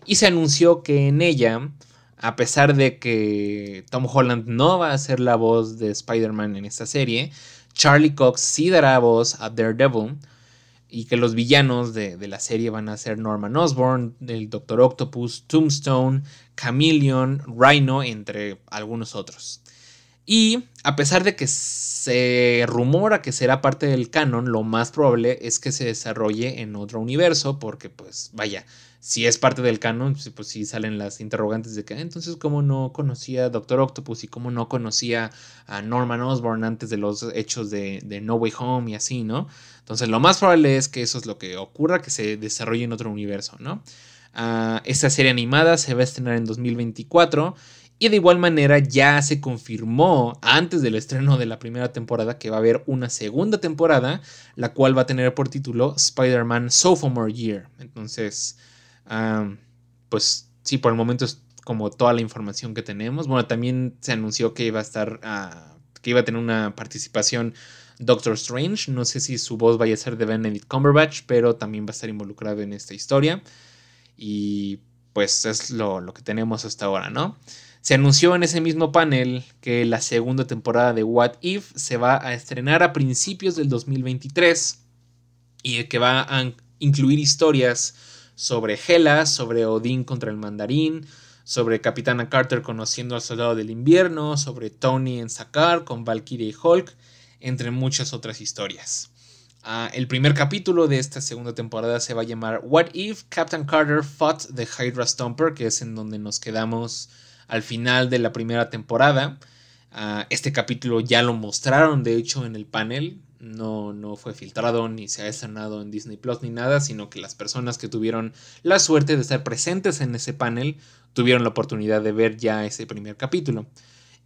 y se anunció que en ella, a pesar de que Tom Holland no va a ser la voz de Spider-Man en esta serie, Charlie Cox sí dará voz a Daredevil y que los villanos de, la serie van a ser Norman Osborn, el Doctor Octopus, Tombstone, Chameleon, Rhino, entre algunos otros. Y a pesar de que se rumora que será parte del canon, lo más probable es que se desarrolle en otro universo, porque pues vaya, si es parte del canon, pues, pues sí salen las interrogantes de que ah, entonces cómo no conocía a Doctor Octopus y cómo no conocía a Norman Osborn antes de los hechos de, No Way Home y así, ¿no? Entonces lo más probable es que eso es lo que ocurra, que se desarrolle en otro universo, ¿no? Ah, esta serie animada se va a estrenar en 2024 y de igual manera ya se confirmó antes del estreno de la primera temporada que va a haber una segunda temporada, la cual va a tener por título Spider-Man Sophomore Year. Entonces, pues sí, por el momento es como toda la información que tenemos. Bueno, también se anunció que iba a estar, ah, que iba a tener una participación Doctor Strange. No sé si su voz vaya a ser de Benedict Cumberbatch, pero también va a estar involucrado en esta historia. Y pues es lo, lo que tenemos hasta ahora, ¿no? Se anunció en ese mismo panel que la segunda temporada de What If se va a estrenar a principios del 2023 y que va a incluir historias sobre Hela, sobre Odín contra el mandarín, sobre Capitana Carter conociendo al soldado del invierno, sobre Tony en Sakar con Valkyrie y Hulk, entre muchas otras historias. Ah, el primer capítulo de esta segunda temporada se va a llamar What If Captain Carter Fought the Hydra Stomper, que es en donde nos quedamos al final de la primera temporada. Ah, este capítulo ya lo mostraron, de hecho, en el panel no, no fue filtrado ni se ha estrenado en Disney Plus ni nada, sino que las personas que tuvieron la suerte de estar presentes en ese panel tuvieron la oportunidad de ver ya ese primer capítulo.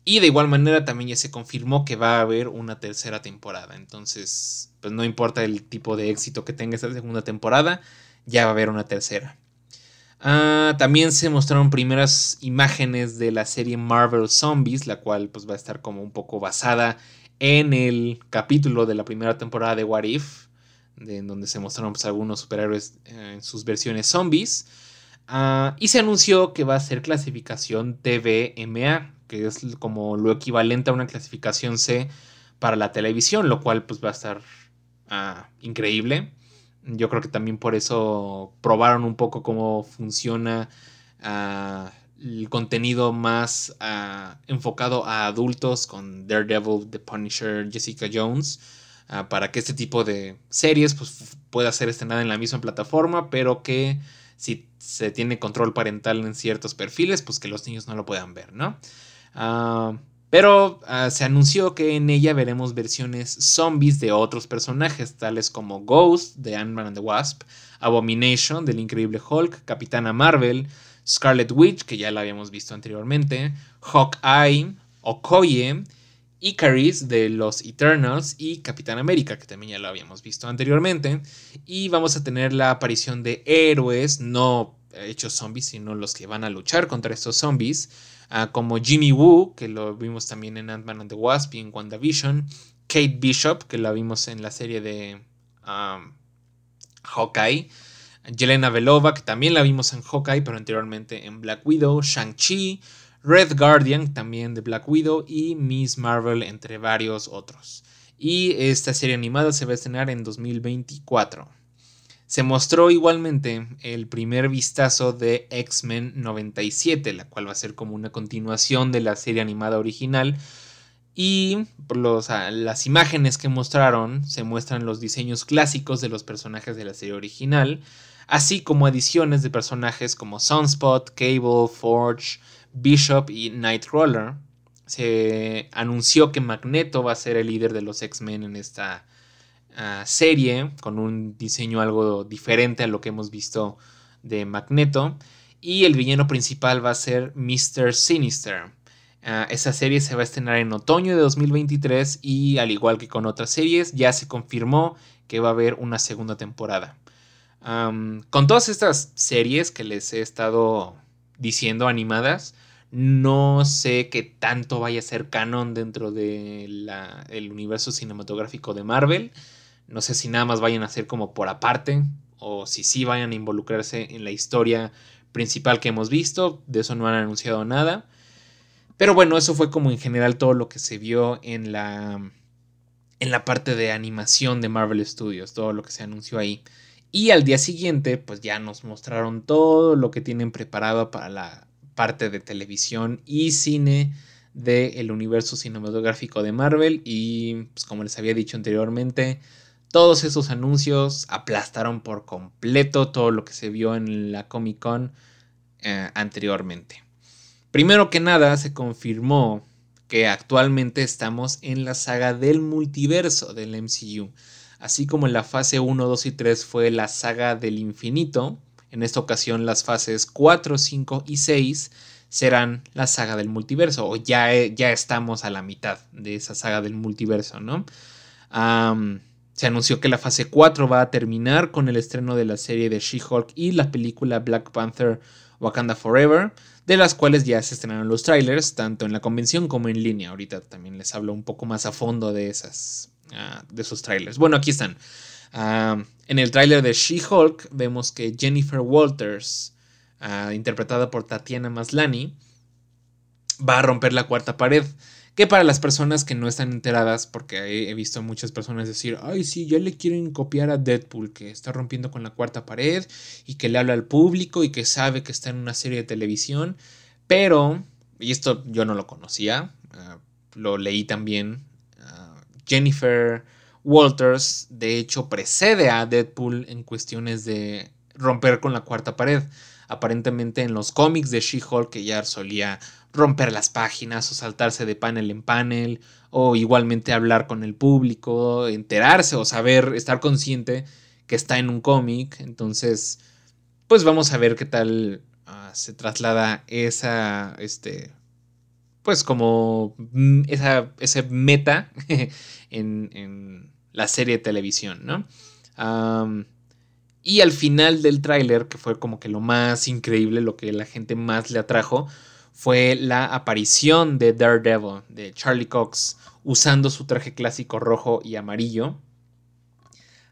Y de igual manera también ya se confirmó que va a haber una tercera temporada. Entonces, pues no importa el tipo de éxito que tenga esta segunda temporada, ya va a haber una tercera. Ah, también se mostraron primeras imágenes de la serie Marvel Zombies, la cual pues va a estar como un poco basada en el capítulo de la primera temporada de What If, en donde se mostraron pues, algunos superhéroes eh, en sus versiones zombies. Ah, y se anunció que va a ser clasificación TVMA, que es como lo equivalente a una clasificación C para la televisión, lo cual pues va a estar ah, increíble. Yo creo que también por eso probaron un poco cómo funciona uh, el contenido más ah, enfocado a adultos con Daredevil, The Punisher, Jessica Jones, ah, para que este tipo de series pues, pueda ser estrenada en la misma plataforma, pero que si se tiene control parental en ciertos perfiles, pues que los niños no lo puedan ver, ¿no? Ah, pero se anunció que en ella veremos versiones zombies de otros personajes, tales como Ghost de Ant-Man and the Wasp, Abomination del Increíble Hulk, Capitana Marvel, Scarlet Witch, que ya la habíamos visto anteriormente, Hawkeye, Okoye, Icaris de los Eternals y Capitán América, que también ya lo habíamos visto anteriormente. Y vamos a tener la aparición de héroes, no hechos zombies, sino los que van a luchar contra estos zombies, ah, como Jimmy Woo, que lo vimos también en Ant-Man and the Wasp y en WandaVision, Kate Bishop, que la vimos en la serie de um, Hawkeye, Yelena Belova, que también la vimos en Hawkeye, pero anteriormente en Black Widow, Shang-Chi, Red Guardian, también de Black Widow, y Miss Marvel, entre varios otros. Y esta serie animada se va a estrenar en 2024. Se mostró igualmente el primer vistazo de X-Men 97, la cual va a ser como una continuación de la serie animada original. Y los, las imágenes que mostraron se muestran los diseños clásicos de los personajes de la serie original, así como adiciones de personajes como Sunspot, Cable, Forge, Bishop y Nightcrawler. Se anunció que Magneto va a ser el líder de los X-Men en esta ah, serie, con un diseño algo diferente a lo que hemos visto de Magneto. Y el villano principal va a ser Mr. Sinister. Ah, esa serie se va a estrenar en otoño de 2023 y al igual que con otras series ya se confirmó que va a haber una segunda temporada. Con todas estas series que les he estado diciendo animadas, no sé qué tanto vaya a ser canon dentro del universo cinematográfico de Marvel. No sé si nada más vayan a ser como por aparte o si sí vayan a involucrarse en la historia principal que hemos visto. De eso no han anunciado nada. Pero bueno, eso fue como en general todo lo que se vio en la, en la parte de animación de Marvel Studios, todo lo que se anunció ahí. Y al día siguiente, pues ya nos mostraron todo lo que tienen preparado para la parte de televisión y cine del universo cinematográfico de Marvel. Y pues como les había dicho anteriormente, todos esos anuncios aplastaron por completo todo lo que se vio en la Comic Con eh, anteriormente. Primero que nada, se confirmó que actualmente estamos en la saga del multiverso del MCU. Así como en la fase 1, 2 y 3 fue la saga del infinito, en esta ocasión las fases 4, 5 y 6 serán la saga del multiverso, o ya, ya estamos a la mitad de esa saga del multiverso, ¿no? se anunció que la fase 4 va a terminar con el estreno de la serie de She-Hulk y la película Black Panther Wakanda Forever de las cuales ya se estrenaron los trailers, tanto en la convención como en línea. Ahorita también les hablo un poco más a fondo de, esas, ah, de esos trailers. Bueno, aquí están. Ah, en el trailer de She-Hulk vemos que Jennifer Walters, ah, interpretada por Tatiana Maslany, va a romper la cuarta pared que para las personas que no están enteradas, porque he visto muchas personas decir, ay, sí, ya le quieren copiar a Deadpool, que está rompiendo con la cuarta pared y que le habla al público y que sabe que está en una serie de televisión, pero, y esto yo no lo conocía, lo leí también, Jennifer Walters, de hecho, precede a Deadpool en cuestiones de romper con la cuarta pared. Aparentemente en los cómics de She-Hulk, que ya solía romper las páginas o saltarse de panel en panel o igualmente hablar con el público, enterarse o saber, estar consciente que está en un cómic. Entonces, pues vamos a ver qué tal ah, se traslada esa, este, pues como mm, esa, ese meta en, la serie de televisión, ¿no? y al final del tráiler, que fue como que lo más increíble, lo que la gente más le atrajo, fue la aparición de Daredevil, de Charlie Cox, usando su traje clásico rojo y amarillo.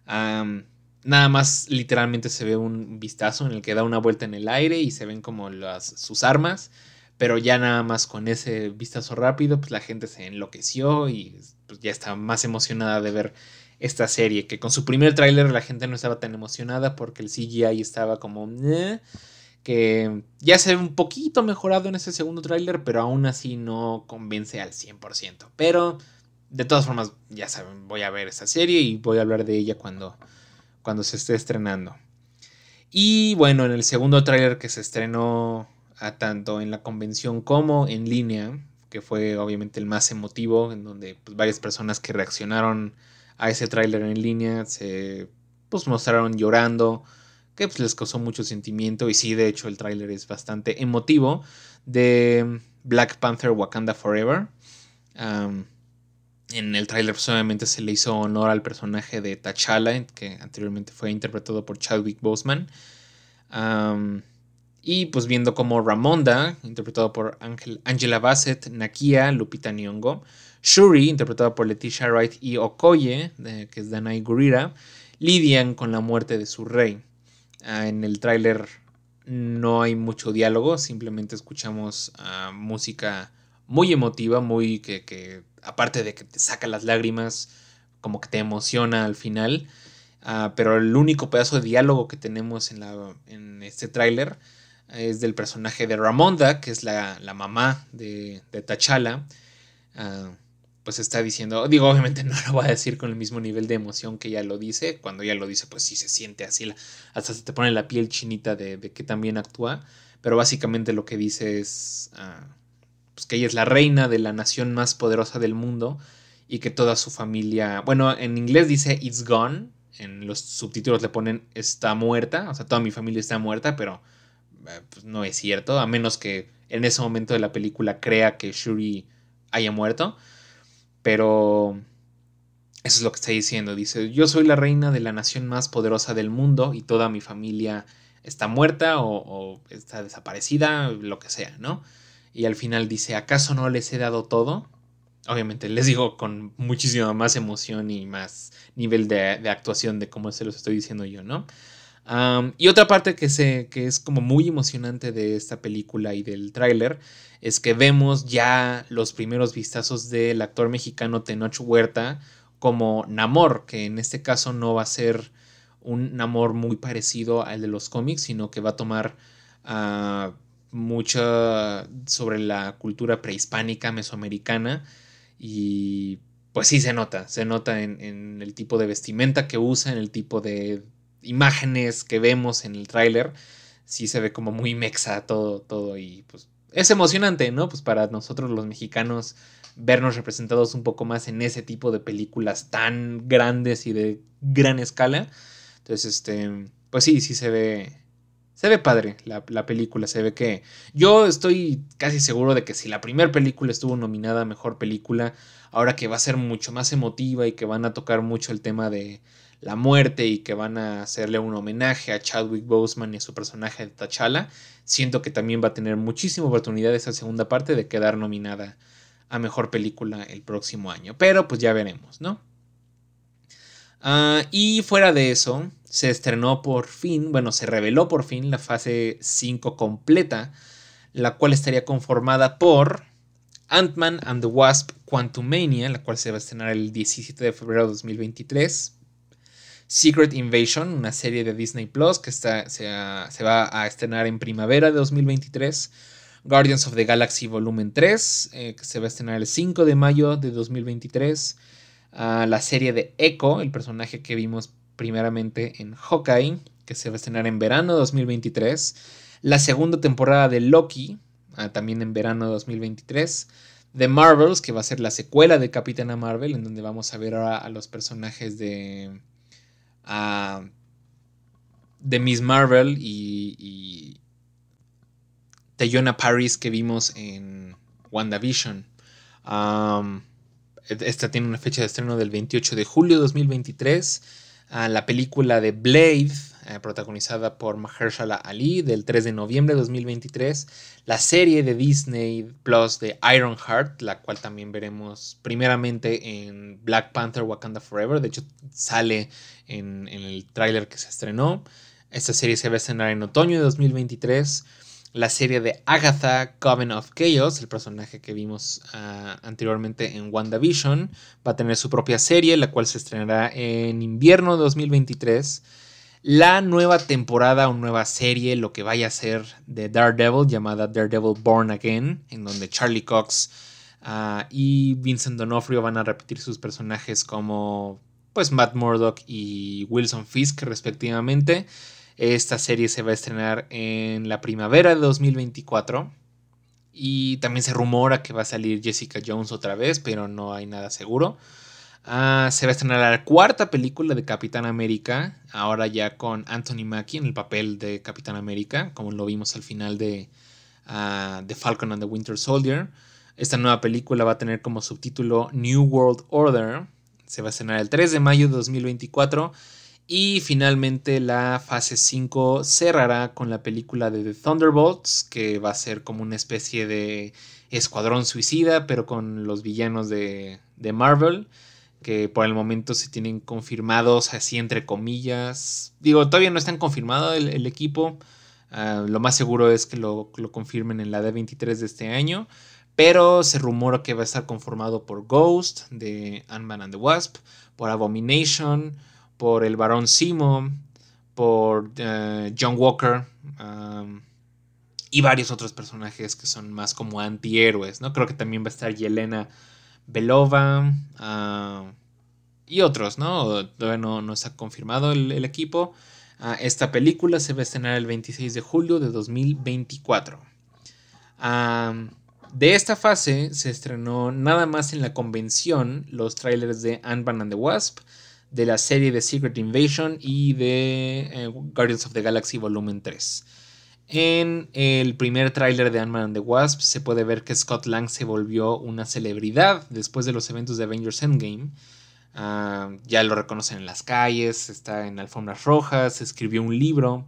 nada más literalmente se ve un vistazo en el que da una vuelta en el aire y se ven como las, sus armas. Pero ya nada más con ese vistazo rápido, pues la gente se enloqueció y pues, ya está más emocionada de ver esta serie. Que con su primer tráiler la gente no estaba tan emocionada porque el CGI estaba como que ya se ve un poquito mejorado en ese segundo tráiler, pero aún así no convence al 100%. Pero de todas formas, ya saben, voy a ver esa serie y voy a hablar de ella cuando, cuando se esté estrenando. Y bueno, en el segundo tráiler que se estrenó a tanto en la convención como en línea, que fue obviamente el más emotivo, en donde pues, varias personas que reaccionaron a ese tráiler en línea se pues, mostraron llorando, que pues, les causó mucho sentimiento y sí, de hecho el tráiler es bastante emotivo de Black Panther Wakanda Forever. en el tráiler pues, obviamente se le hizo honor al personaje de T'Challa, que anteriormente fue interpretado por Chadwick Boseman. Y pues viendo como Ramonda, interpretado por Angela Bassett, Nakia, Lupita Nyong'o, Shuri, interpretado por Leticia Wright, y Okoye, que es Danai Gurira, lidian con la muerte de su rey. Ah, en el tráiler no hay mucho diálogo, simplemente escuchamos ah, música muy emotiva, muy que, aparte de que te saca las lágrimas, como que te emociona al final. Ah, pero el único pedazo de diálogo que tenemos en, la, en este tráiler es del personaje de Ramonda, que es la, mamá de, de T'Challa. pues está diciendo, digo, obviamente no lo va a decir con el mismo nivel de emoción que ella lo dice, cuando ella lo dice, pues sí se siente así, hasta se te pone la piel chinita de, que también actúa, pero básicamente lo que dice es ah, pues que ella es la reina de la nación más poderosa del mundo y que toda su familia, bueno, en inglés dice it's gone, en los subtítulos le ponen está muerta, o sea, toda mi familia está muerta, pero pues no es cierto, a menos que en ese momento de la película crea que Shuri haya muerto. Pero eso es lo que está diciendo. Dice, yo soy la reina de la nación más poderosa del mundo y toda mi familia está muerta o, está desaparecida, lo que sea, ¿no? Y al final dice, ¿acaso no les he dado todo? Obviamente les digo con muchísima más emoción y más nivel de, de actuación de cómo se los estoy diciendo yo, ¿no? Y otra parte que, sé, que es como muy emocionante de esta película y del tráiler es que vemos ya los primeros vistazos del actor mexicano Tenoch Huerta como Namor, que en este caso no va a ser un Namor muy parecido al de los cómics, sino que va a tomar uh, mucho sobre la cultura prehispánica mesoamericana. Y pues sí se nota, se nota en, en el tipo de vestimenta que usa, en el tipo de imágenes que vemos en el tráiler, sí se ve como muy mexa todo, todo y pues es emocionante, ¿no? Pues para nosotros los mexicanos vernos representados un poco más en ese tipo de películas tan grandes y de gran escala. Entonces, este, pues sí, sí se ve, se ve padre la, la, película, se ve que yo estoy casi seguro de que si la primera película estuvo nominada a Mejor Película, ahora que va a ser mucho más emotiva y que van a tocar mucho el tema de la muerte y que van a hacerle un homenaje a Chadwick Boseman y a su personaje de T'Challa, siento que también va a tener muchísima oportunidad esa segunda parte de quedar nominada a mejor película el próximo año. Pero pues ya veremos, ¿no? Ah, y fuera de eso, se estrenó por fin, bueno, se reveló por fin la fase 5 completa, la cual estaría conformada por Ant-Man and the Wasp Quantumania, la cual se va a estrenar el 17 de febrero de 2023. Secret Invasion, una serie de Disney Plus que está, se, va a estrenar en primavera de 2023. Guardians of the Galaxy Volumen 3, eh, que se va a estrenar el 5 de mayo de 2023. Ah, la serie de Echo, el personaje que vimos primeramente en Hawkeye, que se va a estrenar en verano de 2023. La segunda temporada de Loki, ah, también en verano de 2023. The Marvels, que va a ser la secuela de Capitana Marvel, en donde vamos a ver ahora a los personajes de de Miss Marvel y, y Paris que vimos en WandaVision. esta tiene una fecha de estreno del 28 de julio de 2023. La película de Blade, eh, protagonizada por Mahershala Ali, del 3 de noviembre de 2023. La serie de Disney Plus de Ironheart, la cual también veremos primeramente en Black Panther Wakanda Forever. De hecho, sale en, el tráiler que se estrenó. Esta serie se va a estrenar en otoño de 2023. La serie de Agatha Coven of Chaos, el personaje que vimos ah, anteriormente en WandaVision, va a tener su propia serie, la cual se estrenará en invierno de 2023. La nueva temporada o nueva serie, lo que vaya a ser de Daredevil, llamada Daredevil Born Again, en donde Charlie Cox ah, y Vincent D'Onofrio van a repetir sus personajes como pues Matt Murdock y Wilson Fisk respectivamente. Esta serie se va a estrenar en la primavera de 2024. Y también se rumora que va a salir Jessica Jones otra vez, pero no hay nada seguro. Ah, se va a estrenar la cuarta película de Capitán América, ahora ya con Anthony Mackie en el papel de Capitán América, como lo vimos al final de The Falcon and the Winter Soldier. Esta nueva película va a tener como subtítulo New World Order, se va a estrenar el 3 de mayo de 2024. Y finalmente la fase 5 cerrará con la película de The Thunderbolts, que va a ser como una especie de escuadrón suicida, pero con los villanos de, Marvel, que por el momento se tienen confirmados así entre comillas. Digo, todavía no están confirmados el, equipo. Ah, lo más seguro es que lo, lo confirmen en la D23 de este año. Pero se rumora que va a estar conformado por Ghost de Ant-Man and the Wasp, por Abomination, por el Barón Simo, por eh, John Walker um, y varios otros personajes que son más como antihéroes, ¿no? Creo que también va a estar Yelena Belova ah, y otros, ¿no? Todavía no, no está confirmado el, equipo. Ah, esta película se va a estrenar el 26 de julio de 2024. de esta fase se estrenó nada más en la convención los trailers de Ant-Man and the Wasp, de la serie de Secret Invasion y de eh, Guardians of the Galaxy Volumen 3. En el primer tráiler de Ant-Man and the Wasp se puede ver que Scott Lang se volvió una celebridad después de los eventos de Avengers Endgame. Ah, ya lo reconocen en las calles, está en alfombras rojas, escribió un libro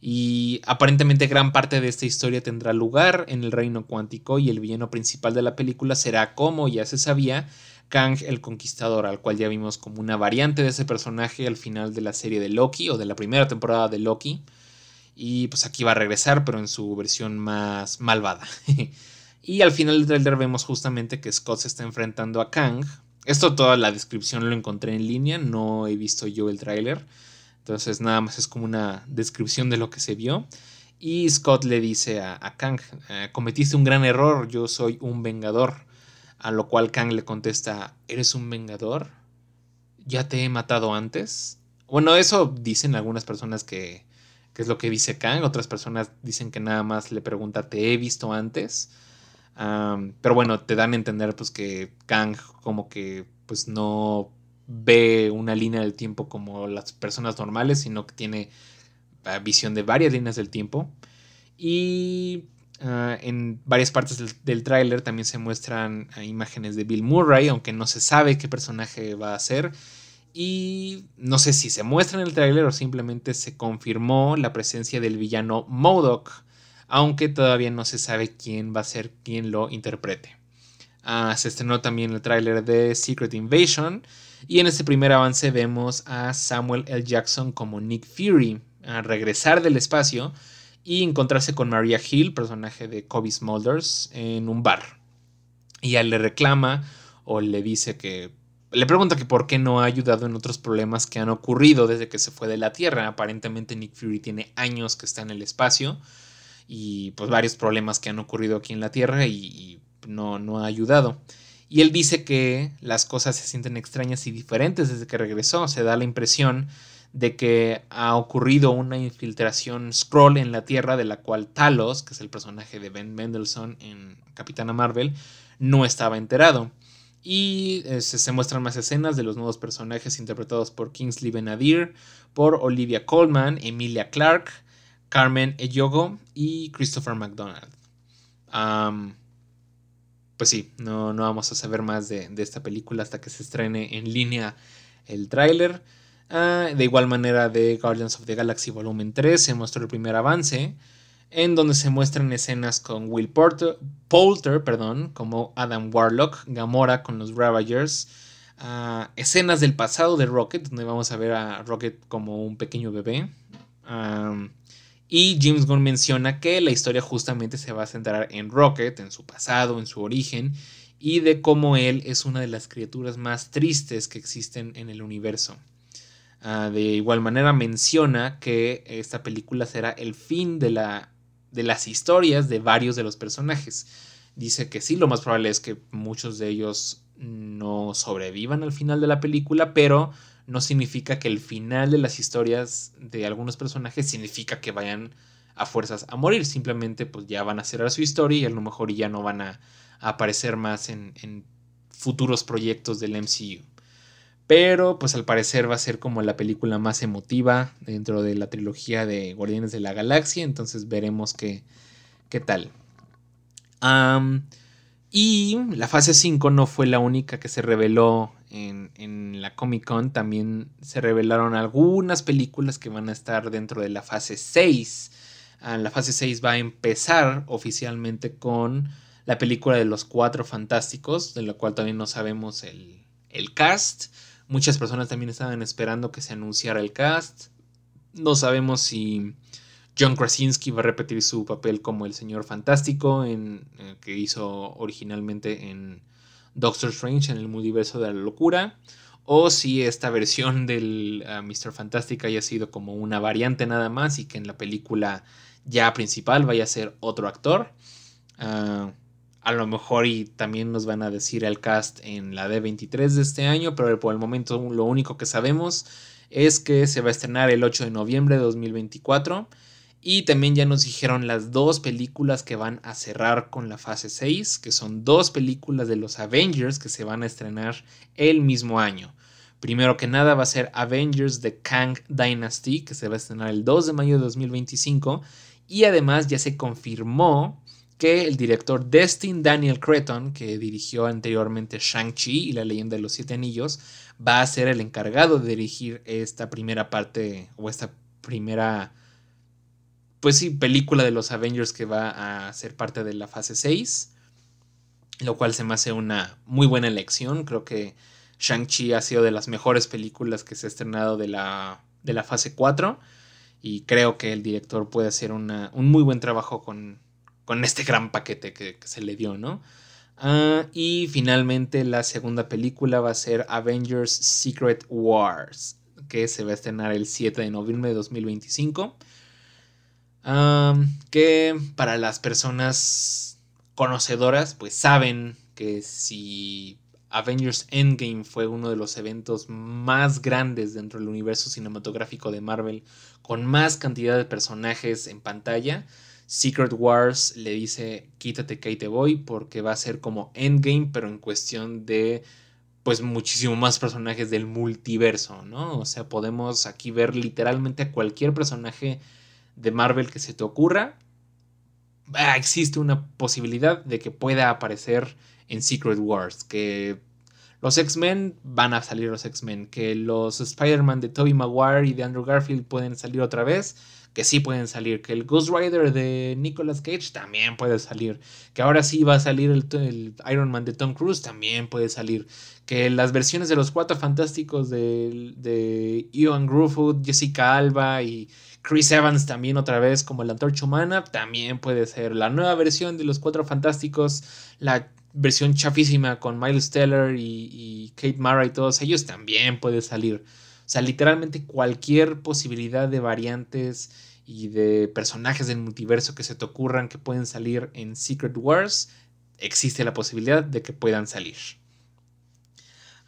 y aparentemente gran parte de esta historia tendrá lugar en el reino cuántico y el villano principal de la película será, como ya se sabía, Kang el Conquistador, al cual ya vimos como una variante de ese personaje al final de la serie de Loki o de la primera temporada de Loki. Y pues aquí va a regresar, pero en su versión más malvada. y al final del trailer vemos justamente que Scott se está enfrentando a Kang. Esto toda la descripción lo encontré en línea, no he visto yo el tráiler. Entonces nada más es como una descripción de lo que se vio. Y Scott le dice a, Kang, eh, cometiste un gran error, yo soy un vengador. A lo cual Kang le contesta, ¿eres un vengador? ¿Ya te he matado antes? Bueno, eso dicen algunas personas que, que es lo que dice Kang. Otras personas dicen que nada más le pregunta, ¿te he visto antes? pero bueno, te dan a entender pues que Kang como que pues no ve una línea del tiempo como las personas normales, sino que tiene ah, visión de varias líneas del tiempo. Y ah, en varias partes del, tráiler también se muestran ah, imágenes de Bill Murray, aunque no se sabe qué personaje va a ser. Y no sé si se muestra en el tráiler o simplemente se confirmó la presencia del villano Modoc, aunque todavía no se sabe quién va a ser quien lo interprete. Ah, se estrenó también el tráiler de Secret Invasion y en este primer avance vemos a Samuel L. Jackson como Nick Fury a regresar del espacio y encontrarse con Maria Hill, personaje de Kobe Smulders, en un bar. Y él le reclama o le dice que le pregunta que por qué no ha ayudado en otros problemas que han ocurrido desde que se fue de la Tierra. Aparentemente Nick Fury tiene años que está en el espacio y pues varios problemas que han ocurrido aquí en la Tierra y, no, no ha ayudado. Y él dice que las cosas se sienten extrañas y diferentes desde que regresó. Se da la impresión de que ha ocurrido una infiltración scroll en la Tierra de la cual Talos, que es el personaje de Ben Mendelssohn en Capitana Marvel, no estaba enterado. Y eh, se, muestran más escenas de los nuevos personajes interpretados por Kingsley Benadir, por Olivia Colman, Emilia Clarke, Carmen Eyogo y Christopher McDonald. pues sí, no, no, vamos a saber más de, esta película hasta que se estrene en línea el tráiler. Ah, de igual manera de Guardians of the Galaxy Volumen 3 se mostró el primer avance en donde se muestran escenas con Will Porter, Poulter, perdón, como Adam Warlock, Gamora con los Ravagers, ah, escenas del pasado de Rocket, donde vamos a ver a Rocket como un pequeño bebé. y James Gunn menciona que la historia justamente se va a centrar en Rocket, en su pasado, en su origen, y de cómo él es una de las criaturas más tristes que existen en el universo. Ah, de igual manera menciona que esta película será el fin de la de las historias de varios de los personajes. Dice que sí, lo más probable es que muchos de ellos no sobrevivan al final de la película, pero no significa que el final de las historias de algunos personajes significa que vayan a fuerzas a morir. Simplemente pues ya van a cerrar su historia y a lo mejor ya no van a, aparecer más en, en futuros proyectos del MCU. Pero pues al parecer va a ser como la película más emotiva dentro de la trilogía de Guardianes de la Galaxia. Entonces veremos qué, qué tal. y la fase 5 no fue la única que se reveló en, la Comic Con. También se revelaron algunas películas que van a estar dentro de la fase 6. Ah, la fase 6 va a empezar oficialmente con la película de los Cuatro Fantásticos, de la cual todavía no sabemos el, el cast. Muchas personas también estaban esperando que se anunciara el cast. No sabemos si John Krasinski va a repetir su papel como el Señor Fantástico en, eh, que hizo originalmente en Doctor Strange en el multiverso de la locura. O si esta versión del uh, Mr. Fantastic haya sido como una variante nada más y que en la película ya principal vaya a ser otro actor. Ah, a lo mejor y también nos van a decir el cast en la D23 de este año, pero por el momento lo único que sabemos es que se va a estrenar el 8 de noviembre de 2024 y también ya nos dijeron las dos películas que van a cerrar con la fase 6, que son dos películas de los Avengers que se van a estrenar el mismo año. Primero que nada va a ser Avengers The Kang Dynasty, que se va a estrenar el 2 de mayo de 2025. Y además ya se confirmó que el director Destin Daniel Cretton, que dirigió anteriormente Shang-Chi y la leyenda de los siete anillos, va a ser el encargado de dirigir esta primera parte o esta primera, pues sí, película de los Avengers que va a ser parte de la fase 6, lo cual se me hace una muy buena elección, creo que Shang-Chi ha sido de las mejores películas que se ha estrenado de la, de la fase 4 y creo que el director puede hacer un muy buen trabajo con con este gran paquete que, se le dio, ¿no? Ah, y finalmente la segunda película va a ser Avengers Secret Wars, que se va a estrenar el 7 de noviembre de 2025. Ah, que para las personas conocedoras, pues saben que si Avengers Endgame fue uno de los eventos más grandes dentro del universo cinematográfico de Marvel, con más cantidad de personajes en pantalla, Secret Wars le dice quítate que te voy porque va a ser como Endgame pero en cuestión de pues muchísimo más personajes del multiverso, ¿no? O sea, podemos aquí ver literalmente a cualquier personaje de Marvel que se te ocurra. Ah, existe una posibilidad de que pueda aparecer en Secret Wars, que los X-Men van a salir los X-Men, que los Spider-Man de Tobey Maguire y de Andrew Garfield pueden salir otra vez que sí pueden salir, que el Ghost Rider de Nicolas Cage también puede salir, que ahora sí va a salir el, Iron Man de Tom Cruise también puede salir, que las versiones de los Cuatro Fantásticos de, de Ian Gruffudd, Jessica Alba y Chris Evans también otra vez como la antorcha humana también puede ser, la nueva versión de los Cuatro Fantásticos, la versión chafísima con Miles Teller y, y Kate Mara y todos ellos también puede salir. O sea, literalmente cualquier posibilidad de variantes y de personajes del multiverso que se te ocurran que pueden salir en Secret Wars, existe la posibilidad de que puedan salir.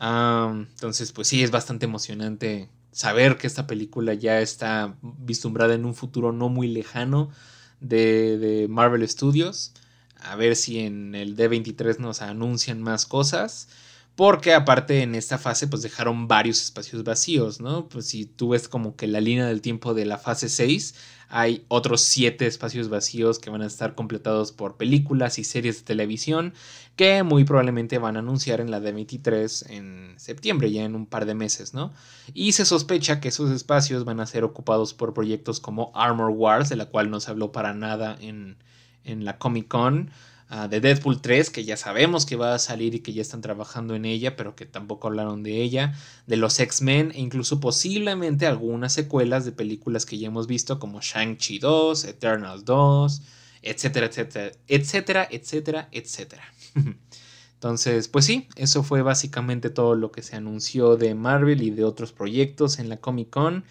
entonces, pues sí, es bastante emocionante saber que esta película ya está vislumbrada en un futuro no muy lejano de, de Marvel Studios. A ver si en el D23 nos anuncian más cosas. Porque aparte en esta fase pues dejaron varios espacios vacíos, ¿no? Pues si tú ves como que la línea del tiempo de la fase 6, hay otros 7 espacios vacíos que van a estar completados por películas y series de televisión que muy probablemente van a anunciar en la D23 en septiembre, ya en un par de meses, ¿no? Y se sospecha que esos espacios van a ser ocupados por proyectos como Armor Wars, de la cual no se habló para nada en, en la Comic Con Ah, de Deadpool 3, que ya sabemos que va a salir y que ya están trabajando en ella, pero que tampoco hablaron de ella, de los X-Men e incluso posiblemente algunas secuelas de películas que ya hemos visto como Shang-Chi 2, Eternals 2, etcétera, etcétera, etcétera, etcétera, etcétera. Entonces, pues sí, eso fue básicamente todo lo que se anunció de Marvel y de otros proyectos en la Comic Con.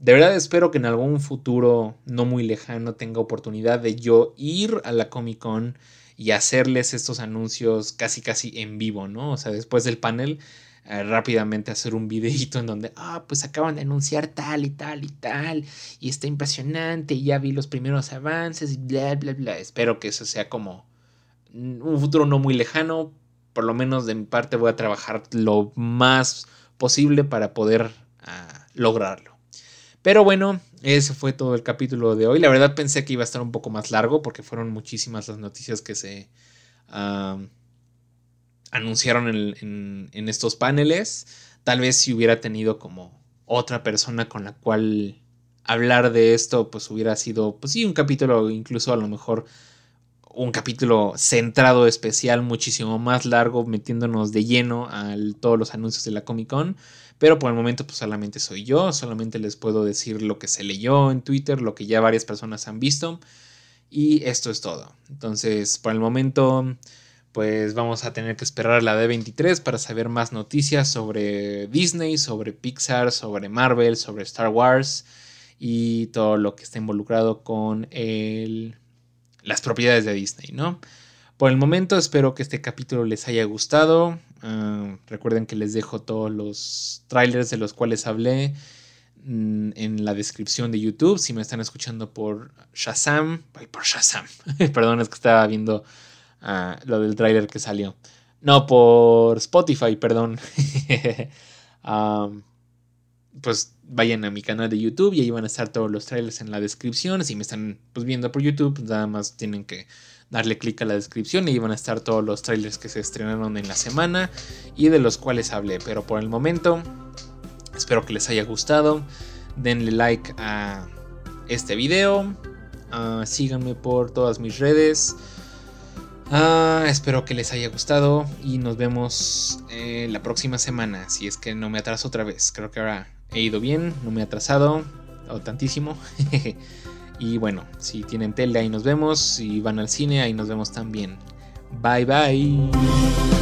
De verdad espero que en algún futuro no muy lejano tenga oportunidad de yo ir a la Comic Con y hacerles estos anuncios casi casi en vivo, ¿no? O sea, después del panel, eh, rápidamente hacer un videito en donde, ah, pues acaban de anunciar tal y tal y tal, y está impresionante, y ya vi los primeros avances, y bla, bla, bla. Espero que eso sea como un futuro no muy lejano, por lo menos de mi parte voy a trabajar lo más posible para poder ah, lograrlo. Pero bueno, ese fue todo el capítulo de hoy. La verdad pensé que iba a estar un poco más largo porque fueron muchísimas las noticias que se anunciaron en, en, estos paneles. Tal vez si hubiera tenido como otra persona con la cual hablar de esto, pues hubiera sido, pues sí, un capítulo incluso a lo mejor un capítulo centrado especial, muchísimo más largo, metiéndonos de lleno a todos los anuncios de la Comic Con. Pero por el momento pues solamente soy yo, solamente les puedo decir lo que se leyó en Twitter, lo que ya varias personas han visto. Y esto es todo. Entonces, por el momento, pues vamos a tener que esperar a la D23 para saber más noticias sobre Disney, sobre Pixar, sobre Marvel, sobre Star Wars y todo lo que está involucrado con el las propiedades de Disney, ¿no? Por el momento espero que este capítulo les haya gustado. Ah, recuerden que les dejo todos los trailers de los cuales hablé mm, en la descripción de YouTube. Si me están escuchando por Shazam, por Shazam. Perdón, es que estaba viendo ah, lo del trailer que salió. No, por Spotify, perdón. Ah, pues vayan a mi canal de YouTube y ahí van a estar todos los trailers en la descripción. Si me están pues, viendo por YouTube, pues, nada más tienen que darle clic a la descripción y ahí van a estar todos los trailers que se estrenaron en la semana y de los cuales hablé. Pero por el momento, espero que les haya gustado. Denle like a este video. Ah, síganme por todas mis redes. Ah, espero que les haya gustado y nos vemos eh, la próxima semana. Si es que no me atraso otra vez. Creo que ahora he ido bien, no me he atrasado o tantísimo. y bueno, si tienen tele ahí nos vemos. Si van al cine ahí nos vemos también. Bye bye.